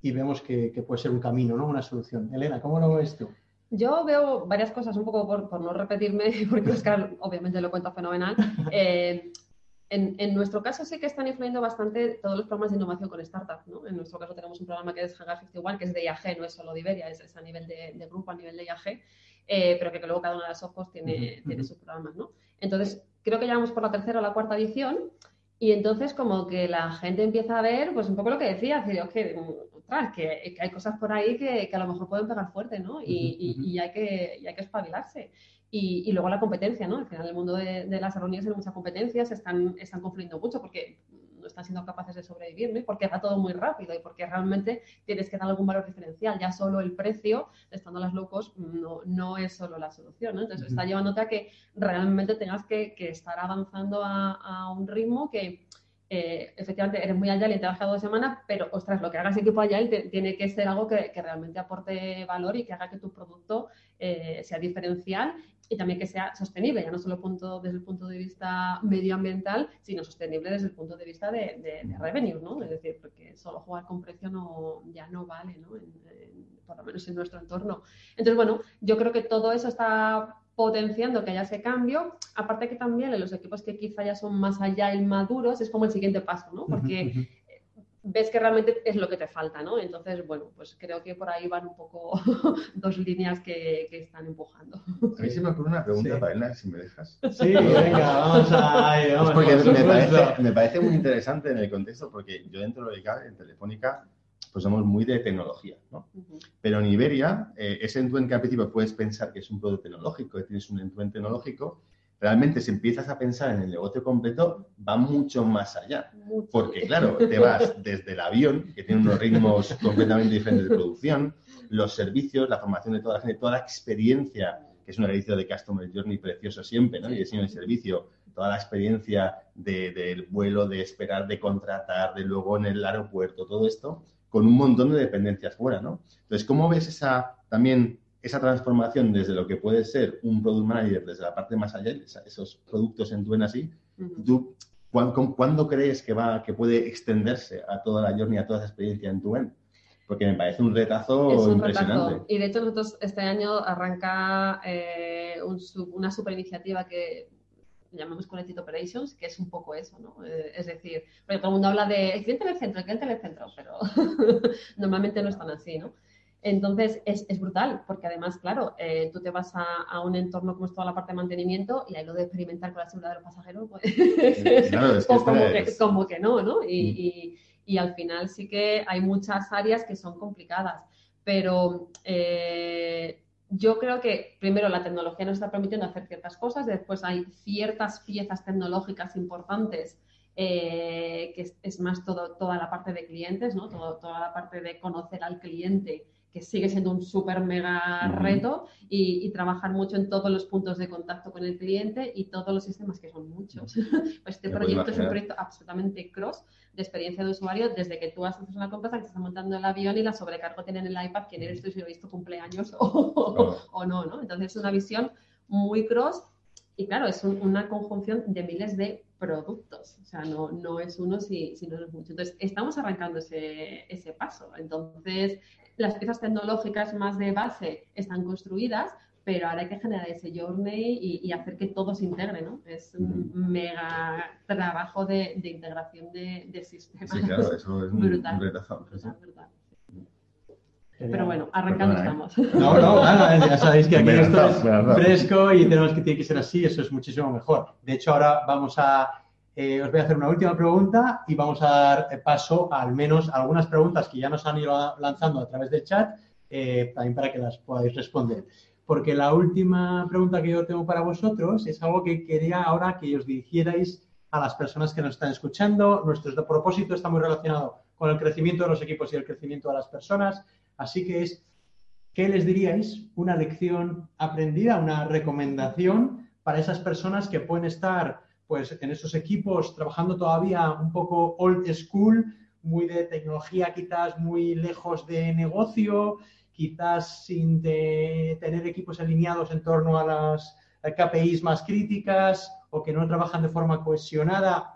y vemos que, puede ser un camino, ¿no? Una solución. Elena, ¿cómo lo ves tú? Yo veo varias cosas, un poco por, por no repetirme, porque Oscar obviamente lo cuenta fenomenal. Eh, en, nuestro caso sí que están influyendo bastante todos los programas de innovación con startups. ¿no? En nuestro caso tenemos un programa que es Hangar 51, que es de IAG, no es solo de Iberia, es, a nivel de, grupo, a nivel de IAG, eh, pero que, luego cada una de las ojos tiene, tiene sus programas. ¿no? Entonces, creo que ya vamos por la tercera o la cuarta edición y entonces como que la gente empieza a ver, pues un poco lo que decía, que, ostras, que, hay cosas por ahí que, a lo mejor pueden pegar fuerte, ¿no? Y, y, hay, que, y hay que espabilarse. Y, luego la competencia, ¿no? Al final el mundo de, las reuniones tiene muchas competencias, están, están confluyendo mucho porque no están siendo capaces de sobrevivir, ¿no? Porque va todo muy rápido y porque realmente tienes que dar algún valor diferencial. Ya solo el precio, estando las locos, no, no es solo la solución, ¿no? Entonces está llevándote a que realmente tengas que, que estar avanzando a, a un ritmo que eh, efectivamente eres muy agile y te has dos semanas, pero ostras, lo que hagas equipo agile tiene que ser algo que, realmente aporte valor y que haga que tu producto eh, sea diferencial y también que sea sostenible, ya no solo punto, desde el punto de vista medioambiental, sino sostenible desde el punto de vista de, de, revenue, ¿no? Es decir, porque solo jugar con precio no, ya no vale, ¿no? por lo menos en nuestro entorno. Entonces, bueno, yo creo que todo eso está potenciando que haya ese cambio. Aparte que también en los equipos que quizá ya son más allá y maduros, es como el siguiente paso, ¿no? Porque ves que realmente es lo que te falta, ¿no? Entonces, bueno, pues creo que por ahí van un poco dos líneas que, están empujando. A mí se me ocurre una pregunta para Elena, si me dejas. Sí, venga, vamos a... Vamos, porque me parece, me parece, muy interesante en el contexto, porque yo dentro de en Telefónica, pues somos muy de tecnología, ¿no? Pero en Iberia, eh, ese end-to-end que al principio puedes pensar que es un producto tecnológico, que tienes un end-to-end tecnológico, realmente si empiezas a pensar en el negocio completo, va mucho más allá. Porque, claro, te vas desde el avión, que tiene unos ritmos completamente diferentes de producción, los servicios, la formación de toda la gente, toda la experiencia, que es un servicio de Customer Journey precioso siempre, ¿no? Y diseño de servicio, toda la experiencia del vuelo, de esperar, de contratar, de luego en el aeropuerto, todo esto, con un montón de dependencias fuera, ¿no? Entonces, ¿cómo ves esa también esa transformación desde lo que puede ser un product manager desde la parte más allá, esos productos en tu en así, tú ¿cuándo, crees que va que puede extenderse a toda la journey, a toda esa experiencia en tu en? Porque me parece un retazo es un impresionante. Retazo. Y de hecho nosotros este año arranca eh, una super iniciativa que llamamos Connected Operations, que es un poco eso, ¿no? Eh, es decir, porque todo el mundo habla de el cliente en el centro, el cliente en el centro, pero normalmente no están así, ¿no? Entonces es, es brutal, porque además, claro, eh, tú te vas a, a, un entorno como es toda la parte de mantenimiento y ahí lo de experimentar con la seguridad de los pasajeros, pues, claro, es que como, que, como, que, no, ¿no? Y, mm. y, y, al final sí que hay muchas áreas que son complicadas, pero eh, yo creo que primero la tecnología nos está permitiendo hacer ciertas cosas, después hay ciertas piezas tecnológicas importantes eh, que es, más todo, toda la parte de clientes, ¿no? Todo, toda la parte de conocer al cliente que sigue siendo un súper mega reto y, trabajar mucho en todos los puntos de contacto con el cliente y todos los sistemas, que son muchos. pues este proyecto es un proyecto absolutamente cross de experiencia de usuario desde que tú haces una compra que te está montando el avión y la sobrecargo tiene en el iPad quién eres tú si lo he visto cumpleaños o, no, ¿no? Entonces es una visión muy cross y claro, es una conjunción de miles de productos. O sea, no, no es uno si, si, no es mucho. Entonces, estamos arrancando ese, ese paso. Entonces, las piezas tecnológicas más de base están construidas, pero ahora hay que generar ese journey y, hacer que todo se integre, ¿no? Es un mega trabajo de, integración de, sistemas. Sí, claro, eso es brutal. brutal, Pero bueno, arrancando ¿eh? estamos. No, no, nada, ya sabéis que aquí esto es fresco y tenemos que tiene que ser así, eso es muchísimo mejor. De hecho, ahora vamos a, eh, os voy a hacer una última pregunta y vamos a dar paso a al menos algunas preguntas que ya nos han ido lanzando a través del chat, eh, también para que las podáis responder porque la última pregunta que yo tengo para vosotros es algo que quería ahora que os dirigierais a las personas que nos están escuchando. Nuestro propósito está muy relacionado con el crecimiento de los equipos y el crecimiento de las personas. Así que es, ¿qué les diríais? Una lección aprendida, una recomendación para esas personas que pueden estar pues, en esos equipos trabajando todavía un poco old school, muy de tecnología quizás muy lejos de negocio, quizás sin tener equipos alineados en torno a las KPIs más críticas o que no trabajan de forma cohesionada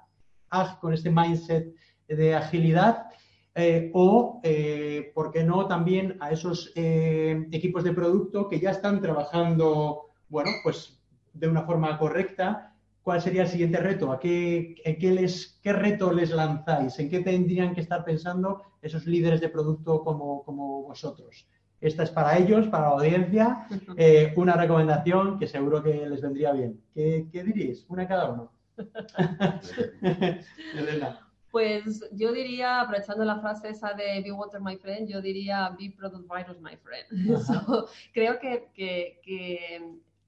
con este mindset de agilidad. Eh, o, eh, ¿por qué no?, también a esos eh, equipos de producto que ya están trabajando, bueno, pues de una forma correcta. ¿Cuál sería el siguiente reto? ¿A qué, qué, les, qué reto les lanzáis? ¿En qué tendrían que estar pensando esos líderes de producto como, como vosotros? Esta es para ellos, para la audiencia, eh, una recomendación que seguro que les vendría bien. ¿Qué, qué diréis? Una cada uno. Elena. Pues yo diría, aprovechando la frase esa de Be Water, my friend, yo diría Be Product Virus, my friend. creo que, que, que,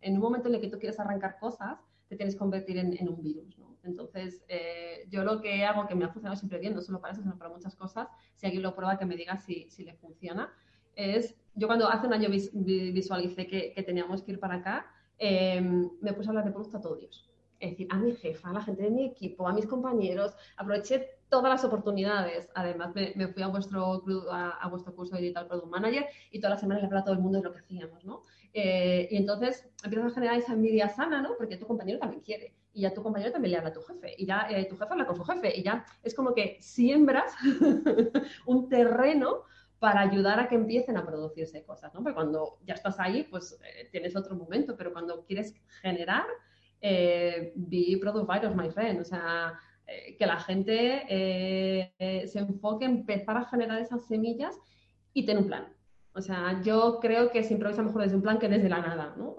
en un momento en el que tú quieres arrancar cosas, te tienes que convertir en, en un virus. ¿no? Entonces, eh, yo lo que hago, que me ha funcionado siempre bien, no solo para eso, sino para muchas cosas, si alguien lo prueba, que me diga si, si le funciona, es yo cuando hace un año visualicé que, teníamos que ir para acá, em, me puse a hablar de producto a todos Dios. Es decir, a mi jefa, a la gente de mi equipo, a mis compañeros, aproveché todas las oportunidades. Además, me, fui a vuestro, a, vuestro curso de Digital Product Manager y todas las semanas le hablaba a todo el mundo de lo que hacíamos, ¿no? Eh, y entonces empiezas a generar esa envidia sana, ¿no? Porque tu compañero también quiere. Y ya tu compañero también le habla a tu jefe. Y ya eh, tu jefe habla con su jefe. Y ya es como que siembras un terreno para ayudar a que empiecen a producirse cosas, ¿no? Porque cuando ya estás ahí, pues eh, tienes otro momento, pero cuando quieres generar, eh, be product virus, my friend, o sea, eh, que la gente eh, se enfoque en empezar a generar esas semillas y tener un plan. O sea, yo creo que se improvisa mejor desde un plan que desde la nada, ¿no?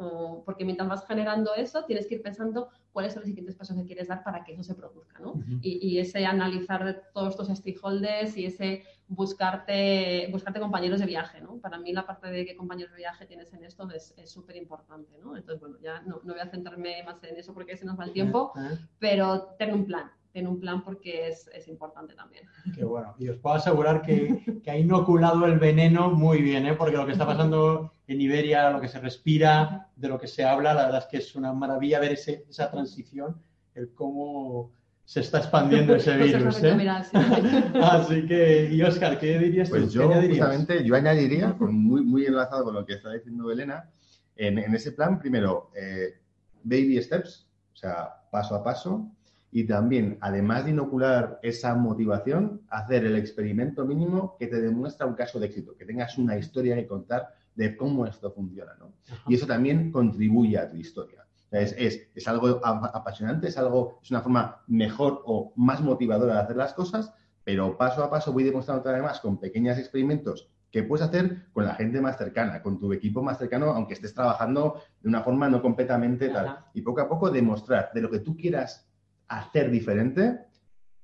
porque mientras vas generando eso, tienes que ir pensando cuáles son los siguientes pasos que quieres dar para que eso se produzca, ¿no? y, ese analizar todos estos stakeholders y ese buscarte, buscarte compañeros de viaje, ¿no? Para mí la parte de qué compañeros de viaje tienes en esto es súper importante, ¿no? Entonces, bueno, ya no, no, voy a centrarme más en eso porque se nos va el tiempo, pero tener un plan, en un plan porque es, es, importante también. Qué bueno. Y os puedo asegurar que, que, ha inoculado el veneno muy bien, ¿eh? porque lo que está pasando en Iberia, lo que se respira, de lo que se habla, la verdad es que es una maravilla ver ese, esa transición, el cómo se está expandiendo ese pues virus. ¿eh? Así que, y Oscar, ¿qué dirías pues yo, justamente, yo añadiría, muy, muy enlazado con lo que está diciendo Elena, en, en ese plan, primero, eh, baby steps, o sea, paso a paso, y también, además de inocular esa motivación, hacer el experimento mínimo que te demuestra un caso de éxito, que tengas una historia que contar de cómo esto funciona. ¿no? Y eso también contribuye a tu historia. Es, es, es, algo apasionante, es algo, es una forma mejor o más motivadora de hacer las cosas, pero paso a paso voy demostrando además con pequeños experimentos que puedes hacer con la gente más cercana, con tu equipo más cercano, aunque estés trabajando de una forma no completamente tal. Y poco a poco demostrar de lo que tú quieras hacer diferente,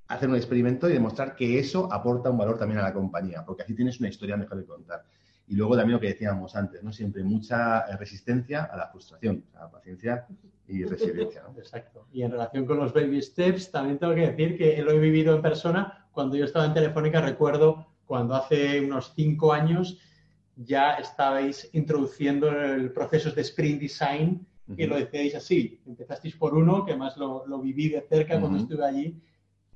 hacer un experimento y demostrar que eso aporta un valor también a la compañía, porque así tienes una historia mejor de contar. Y luego también lo que decíamos antes, ¿no? Siempre mucha eh, resistencia a la frustración, o sea, paciencia y resiliencia, ¿no? Exacto. Y en relación con los baby steps, también tengo que decir que lo he vivido en persona. Cuando yo estaba en Telefónica, recuerdo cuando hace unos cinco años ya estabais introduciendo el proceso de sprint design y lo decíais así. Empezasteis por uno, que más lo, lo viví de cerca cuando estuve allí,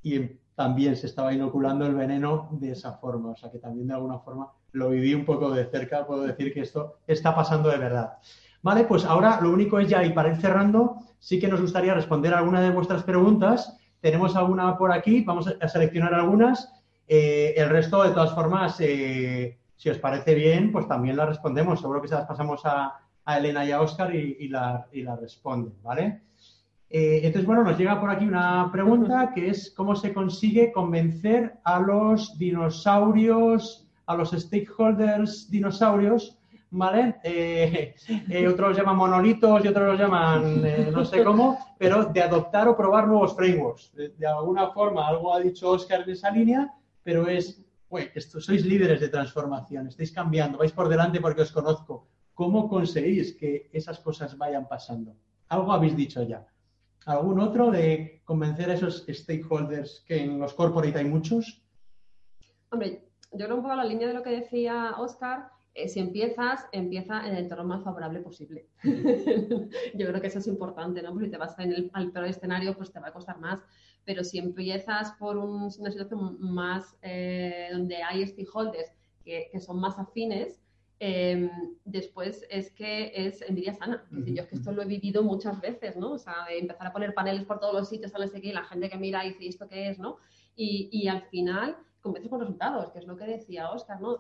y también se estaba inoculando el veneno de esa forma. O sea que también de alguna forma lo viví un poco de cerca. Puedo decir que esto está pasando de verdad. Vale, pues ahora lo único es ya, y para ir cerrando, sí que nos gustaría responder alguna de vuestras preguntas. Tenemos alguna por aquí, vamos a seleccionar algunas. Eh, el resto, de todas formas, eh, si os parece bien, pues también las respondemos. Seguro que se las pasamos a, a Elena y a Oscar y, la, responden, ¿vale? Eh, entonces, bueno, nos llega por aquí una pregunta que es cómo se consigue convencer a los dinosaurios, a los stakeholders dinosaurios, ¿vale? Eh, eh, otros los llaman monolitos y otros los llaman no sé cómo, pero de adoptar o probar nuevos frameworks. De, alguna forma, algo ha dicho Oscar en esa línea, pero es, esto, sois líderes de transformación, estáis cambiando, vais por delante porque os conozco. ¿Cómo conseguís que esas cosas vayan pasando? Algo habéis dicho ya. ¿Algún otro de convencer a esos stakeholders que en los corporate hay muchos? Hombre, yo creo un poco la línea de lo que decía Oscar. Eh, si empiezas, empieza en el entorno más favorable posible. yo creo que eso es importante, ¿no? Porque si te vas en el, al peor escenario, pues te va a costar más. Pero si empiezas por una situación más eh, donde hay stakeholders que, que son más afines, Em, después es que es envidia sana. yo es que esto lo he vivido muchas veces, ¿no? O sea, de empezar a poner paneles por todos los sitios, tal, y la gente que mira y dice, ¿esto qué es, no? Y, y al final convences con resultados, que es lo que decía Oscar, ¿no?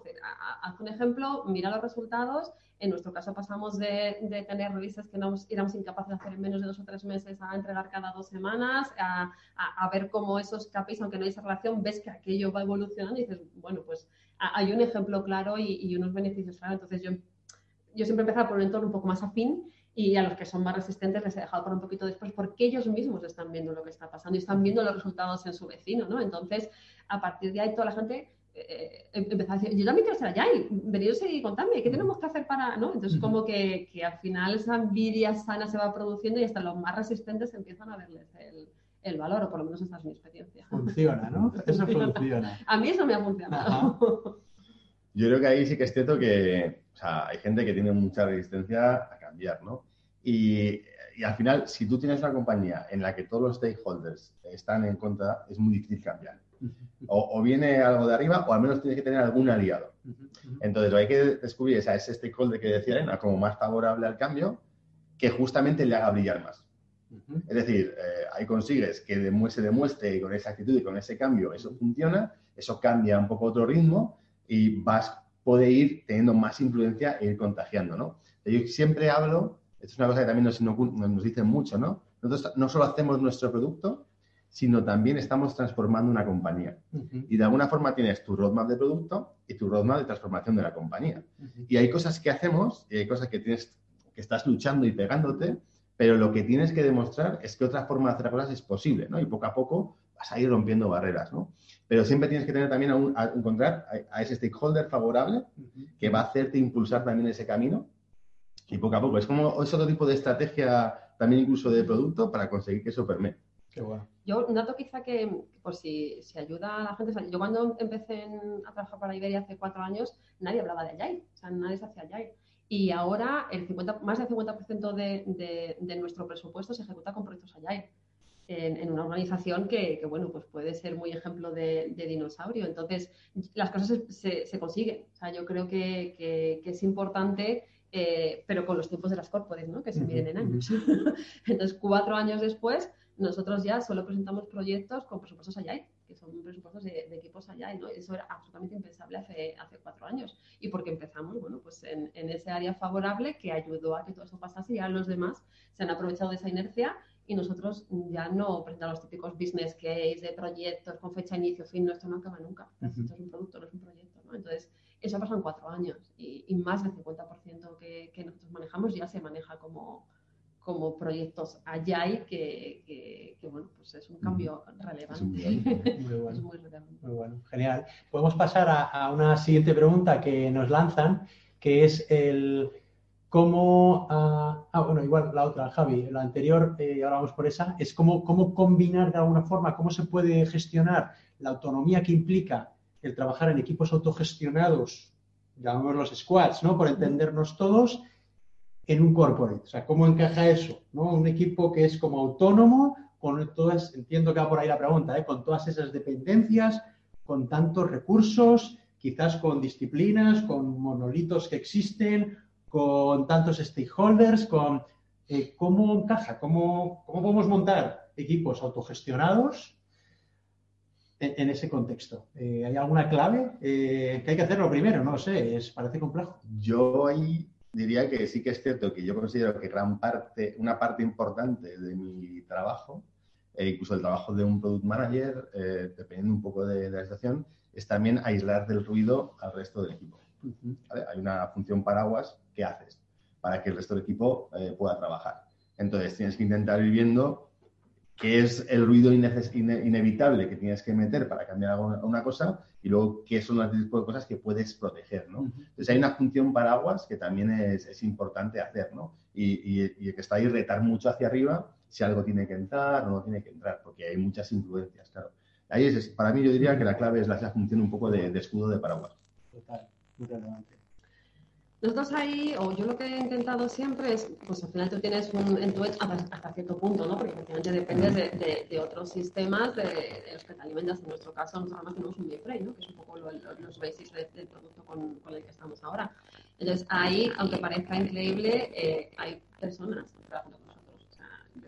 Haz un ejemplo, mira los resultados. En nuestro caso pasamos de, de tener revistas que nos éramos incapaces de hacer en menos de dos o tres meses a entregar cada dos semanas, a, a, a ver cómo esos KPIs, aunque no hay esa relación, ves que aquello va evolucionando y dices, bueno, pues hay un ejemplo claro y, unos beneficios claros. Entonces yo, yo siempre empezaba por un entorno un poco más afín y a los que son más resistentes les he dejado por un poquito después porque ellos mismos están viendo lo que está pasando y están viendo los resultados en su vecino, ¿no? Entonces, a partir de ahí toda la gente eh, eh empezó a decir, yo también quiero ser allá y veniros y contadme, ¿qué tenemos que hacer para...? ¿no? Entonces, como que, que, al final esa envidia sana se va produciendo y hasta los más resistentes empiezan a verles el, el valor, o por lo menos esa es mi experiencia. Funciona, ¿no? Eso funciona. A mí eso me ha funcionado. Yo creo que ahí sí que es cierto que o sea, hay gente que tiene mucha resistencia a cambiar, ¿no? Y, y, al final, si tú tienes una compañía en la que todos los stakeholders están en contra, es muy difícil cambiar. O, o viene algo de arriba o al menos tienes que tener algún aliado. Entonces, hay que descubrir esa, ese stakeholder que decía Elena como más favorable al cambio que justamente le haga brillar más. Es decir, eh, ahí consigues que se demuestre con esa actitud y con ese cambio eso funciona, eso cambia un poco otro ritmo y vas poder ir teniendo más influencia e ir contagiando, ¿no? Yo siempre hablo, esto es una cosa que también nos, nos dicen mucho, ¿no? Nosotros no solo hacemos nuestro producto, sino también estamos transformando una compañía. Y de alguna forma tienes tu roadmap de producto y tu roadmap de transformación de la compañía. Y hay cosas que hacemos y hay cosas que tienes que estás luchando y pegándote pero lo que tienes que demostrar es que otra forma de hacer las cosas es posible, ¿no? Y poco a poco vas a ir rompiendo barreras, ¿no? Pero siempre tienes que tener también a, encontrar a, ese stakeholder favorable que va a hacerte impulsar también ese camino y poco a poco. Es como es otro tipo de estrategia también incluso de producto para conseguir que eso permee. Qué bueno. Yo noto quizá que, por si, ayuda a la gente, yo cuando empecé a trabajar para Iberia hace cuatro años, nadie hablaba de Agile, o sea, nadie se hacía Agile. Y ahora el 50, más del 50% de, de, nuestro presupuesto se ejecuta con proyectos Agile. En, en una organización que, que, bueno, pues puede ser muy ejemplo de, de dinosaurio. Entonces, las cosas se, se, consiguen. O sea, yo creo que, que, es importante, eh, pero con los tiempos de las corporates, ¿no? Que se miden en años. Entonces, cuatro años después, nosotros ya solo presentamos proyectos con presupuestos Agile que son presupuestos de, de, equipos allá, y ¿no? eso era absolutamente impensable hace, hace cuatro años. Y porque empezamos, bueno, pues en, en, ese área favorable que ayudó a que todo eso pasase y ya los demás se han aprovechado de esa inercia y nosotros ya no presentamos los típicos business case de proyectos con fecha inicio, fin, no, esto no acaba nunca. Esto es un producto, no es un proyecto, ¿no? Entonces, eso ha pasado en cuatro años y, y más del 50% que, que nosotros manejamos ya se maneja como, como proyectos Agile, que, que, que, bueno, pues es un cambio relevante. Muy bueno. muy, muy, bueno. genial. Podemos pasar a, a, una siguiente pregunta que nos lanzan, que es el cómo, uh, ah, bueno, igual la otra, Javi, la anterior, eh, ahora vamos por esa, es cómo, cómo combinar de alguna forma, cómo se puede gestionar la autonomía que implica el trabajar en equipos autogestionados, llamamos los squads, ¿no? Por entendernos todos, en un corporate. O sea, ¿cómo encaja eso? ¿no? Un equipo que es como autónomo, con todas, entiendo que va por ahí la pregunta, ¿eh? con todas esas dependencias, con tantos recursos, quizás con disciplinas, con monolitos que existen, con tantos stakeholders, con eh, cómo encaja, ¿Cómo, cómo podemos montar equipos autogestionados en, ese contexto. Eh, ¿Hay alguna clave? Eh, que hay que hacerlo primero, no sé, es, parece complejo. Yo ahí diría que sí que es cierto que yo considero que gran parte, una parte importante de mi trabajo, e incluso el trabajo de un product manager, eh, dependiendo un poco de, la situación, es también aislar del ruido al resto del equipo. Hay una función paraguas que haces para que el resto del equipo eh, pueda trabajar. Entonces tienes que intentar ir viendo qué es el ruido inevitable que tienes que meter para cambiar una cosa y luego qué son los tipos de cosas que puedes proteger, ¿no? Entonces hay una función paraguas que también es, importante hacer, ¿no? Y, y, que está ahí retar mucho hacia arriba si algo tiene que entrar o no tiene que entrar, porque hay muchas influencias, claro. Ahí es, para mí yo diría que la clave es la, función un poco de, de escudo de paraguas. Total, muy relevante. Nosotros ahí, o yo lo que he intentado siempre es, pues al final tú tienes un en hasta, cierto punto, ¿no? Porque efectivamente dependes de, de, otros sistemas de, los que te alimentas. En nuestro caso, nosotros además tenemos un mainframe, ¿no? Que es un poco los basics del producto con, con, el que estamos ahora. Entonces, ahí, aunque parezca increíble, eh, hay personas trabajando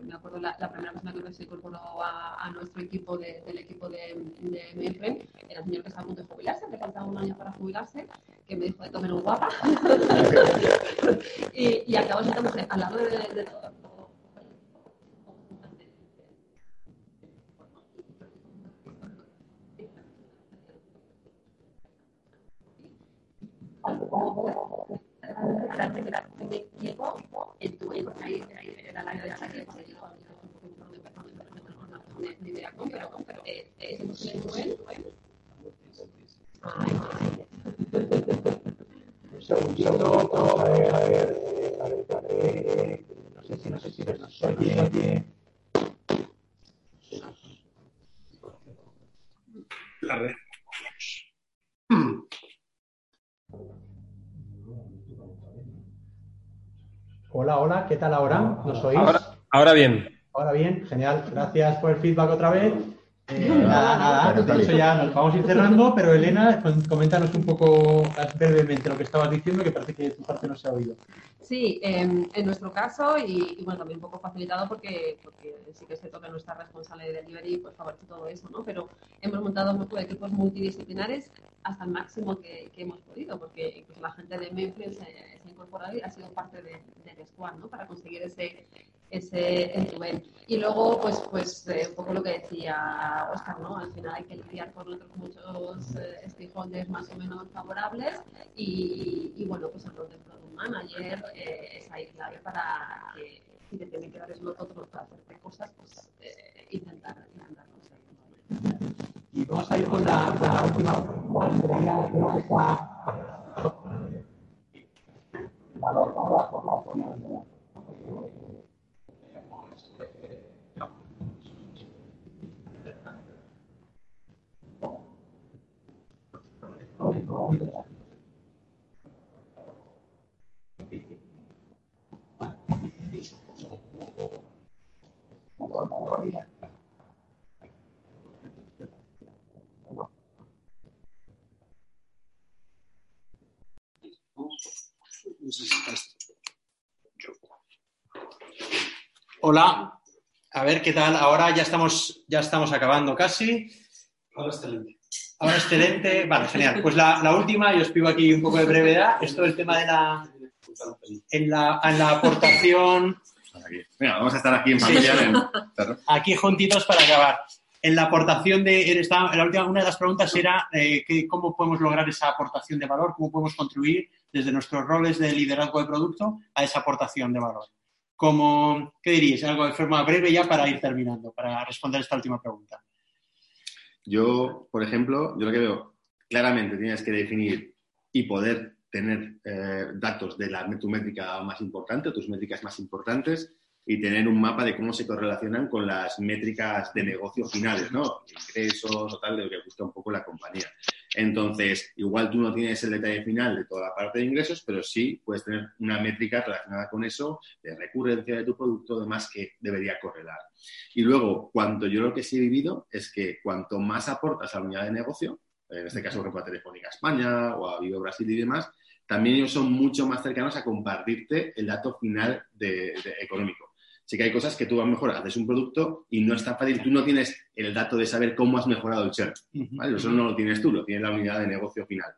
me acuerdo la, primera persona que se incorporó a, nuestro equipo del equipo de, de era un señor que estaba a punto de jubilarse, le faltaba un año para jubilarse, que me dijo de comer un guapa. y, y acabó sentándose al lado de, de todo. En tu en ahí era la de la que ni idea con, pero, es. Un segundito, a ver, a ver, a ver, a ver, no sé si, no sé si nos oye. La red. Hola, hola, ¿qué tal ahora? ¿Nos oís? Ahora, ahora bien. Ahora bien, genial. Gracias por el feedback otra vez. Eh, nada, nada, de hecho ya nos vamos a ir cerrando, pero Elena, coméntanos un poco brevemente lo que estabas diciendo, que parece que tu parte no se ha oído. Sí, em, en nuestro caso, y, bueno, también un poco facilitado porque, porque sí que se toca nuestra responsable de delivery, pues favorece todo eso, ¿no? Pero hemos montado muchos equipos multidisciplinares hasta el máximo que, hemos podido, porque incluso la gente de Memphis se, ha incorporado y ha sido parte de, de Squad, ¿no? Para conseguir ese, ese end Y luego, pues, pues eh, un poco lo que decía Oscar, ¿no? Al final hay que lidiar con otros muchos eh, stakeholders más o menos favorables y, bueno, pues el rol de Product Manager eh, es ahí clave para que si te tienen que dar otros para hacer cosas, pues eh, intentar, intentar conseguirlo. Y vamos a ir con la, última Hola, a ver qué tal. Ahora ya estamos, ya estamos acabando casi. Ahora. Ahora excelente. Vale, genial. Pues la, última, y os pido aquí un poco de brevedad, esto el tema de la, en la, en la aportación. Venga, vamos a estar aquí en familia. Aquí juntitos para acabar. En la aportación de, en esta, la última, una de las preguntas era eh, cómo podemos lograr esa aportación de valor, cómo podemos contribuir desde nuestros roles de liderazgo de producto a esa aportación de valor. Como, ¿Qué diríais? Algo de forma breve ya para ir terminando, para responder esta última pregunta. Yo, por ejemplo, yo lo que veo, claramente tienes que definir y poder tener eh, datos de la, tu métrica más importante, tus métricas más importantes, y tener un mapa de cómo se correlacionan con las métricas de negocio finales, ¿no? Ingresos o tal, de lo que gusta un poco la compañía. Entonces, igual tú no tienes el detalle final de toda la parte de ingresos, pero sí puedes tener una métrica relacionada con eso, de recurrencia de tu producto, demás que debería correlar. Y luego, cuanto yo lo que sí he vivido es que cuanto más aportas a la unidad de negocio, en este caso, por ejemplo, a Telefónica España o a Vivo Brasil y demás, también ellos son mucho más cercanos a compartirte el dato final de económico sí que hay cosas que tú a lo mejor haces un producto y no es tan fácil, tú no tienes el dato de saber cómo has mejorado el churn, ¿vale? Eso no lo tienes tú, lo tiene la unidad de negocio final.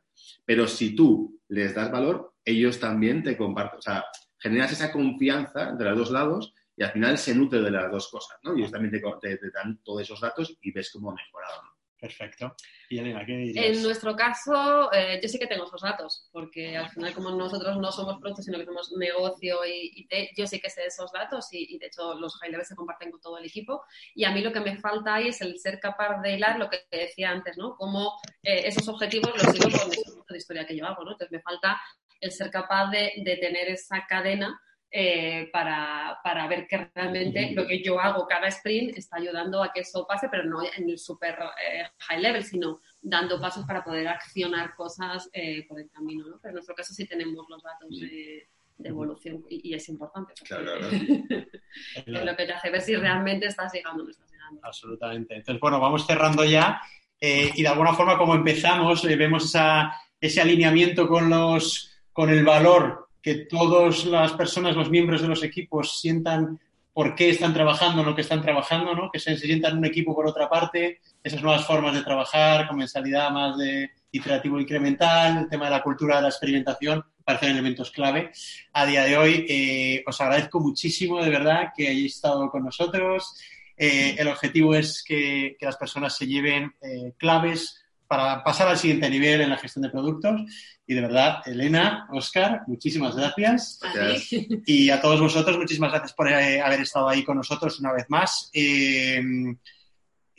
Pero si tú les das valor, ellos también te comparten, o sea, generas esa confianza entre los dos lados y al final se nutre de las dos cosas, ¿no? Y ellos también te, te- te dan todos esos datos y ves cómo ha mejorado, ¿no? Perfecto. Y Elena, ¿qué dirías? En nuestro caso, eh, yo sí que tengo esos datos, porque al final, como nosotros no somos productos, sino que somos negocio y, te- yo sí que sé esos datos y, de hecho los high levels se comparten con todo el equipo. Y a mí lo que me falta ahí es el ser capaz de hilar lo que te decía antes, ¿no? Cómo eh, esos objetivos los sigo con tipo de historia que yo ¿no? Entonces me falta el ser capaz de, de tener esa cadena eh, para, para ver que realmente lo que yo hago cada sprint está ayudando a que eso pase, pero no en el super eh, high level, sino dando pasos para poder accionar cosas eh, por el camino. ¿no? Pero en nuestro caso sí tenemos los datos de, de evolución y, y es importante. Claro, claro. es lo que te hace ver si realmente estás llegando o no estás llegando. Absolutamente. Entonces, bueno, vamos cerrando ya eh, y de alguna forma como empezamos, eh, vemos esa, ese alineamiento con, los, con el valor que todas las personas, los miembros de los equipos sientan por qué están trabajando lo que están trabajando, ¿no? que se, sientan un equipo por otra parte, esas nuevas formas de trabajar con mensalidad más de iterativo incremental, el tema de la cultura de la experimentación, parecen elementos clave. A día de hoy eh, os agradezco muchísimo, de verdad, que hayáis estado con nosotros. Eh, el objetivo es que, que, las personas se lleven eh, claves para pasar al siguiente nivel en la gestión de productos. Y de verdad, Elena, Oscar, muchísimas gracias. Gracias. Y a todos vosotros, muchísimas gracias por eh, haber estado ahí con nosotros una vez más. Eh,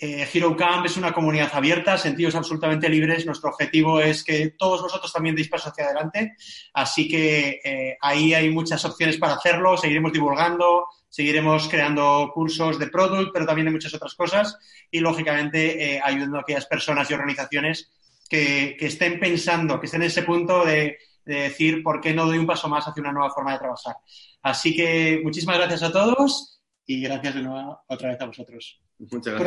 eh, Hero Camp es una comunidad abierta, sentidos absolutamente libres. Nuestro objetivo es que todos vosotros también deis paso hacia adelante. Así que eh, ahí hay muchas opciones para hacerlo. Seguiremos divulgando, seguiremos creando cursos de product, pero también de muchas otras cosas. Y lógicamente eh, ayudando a aquellas personas y organizaciones que, que, estén pensando, que estén en ese punto de, de decir por qué no doy un paso más hacia una nueva forma de trabajar. Así que muchísimas gracias a todos y gracias de nuevo otra vez a vosotros. Muchas gracias.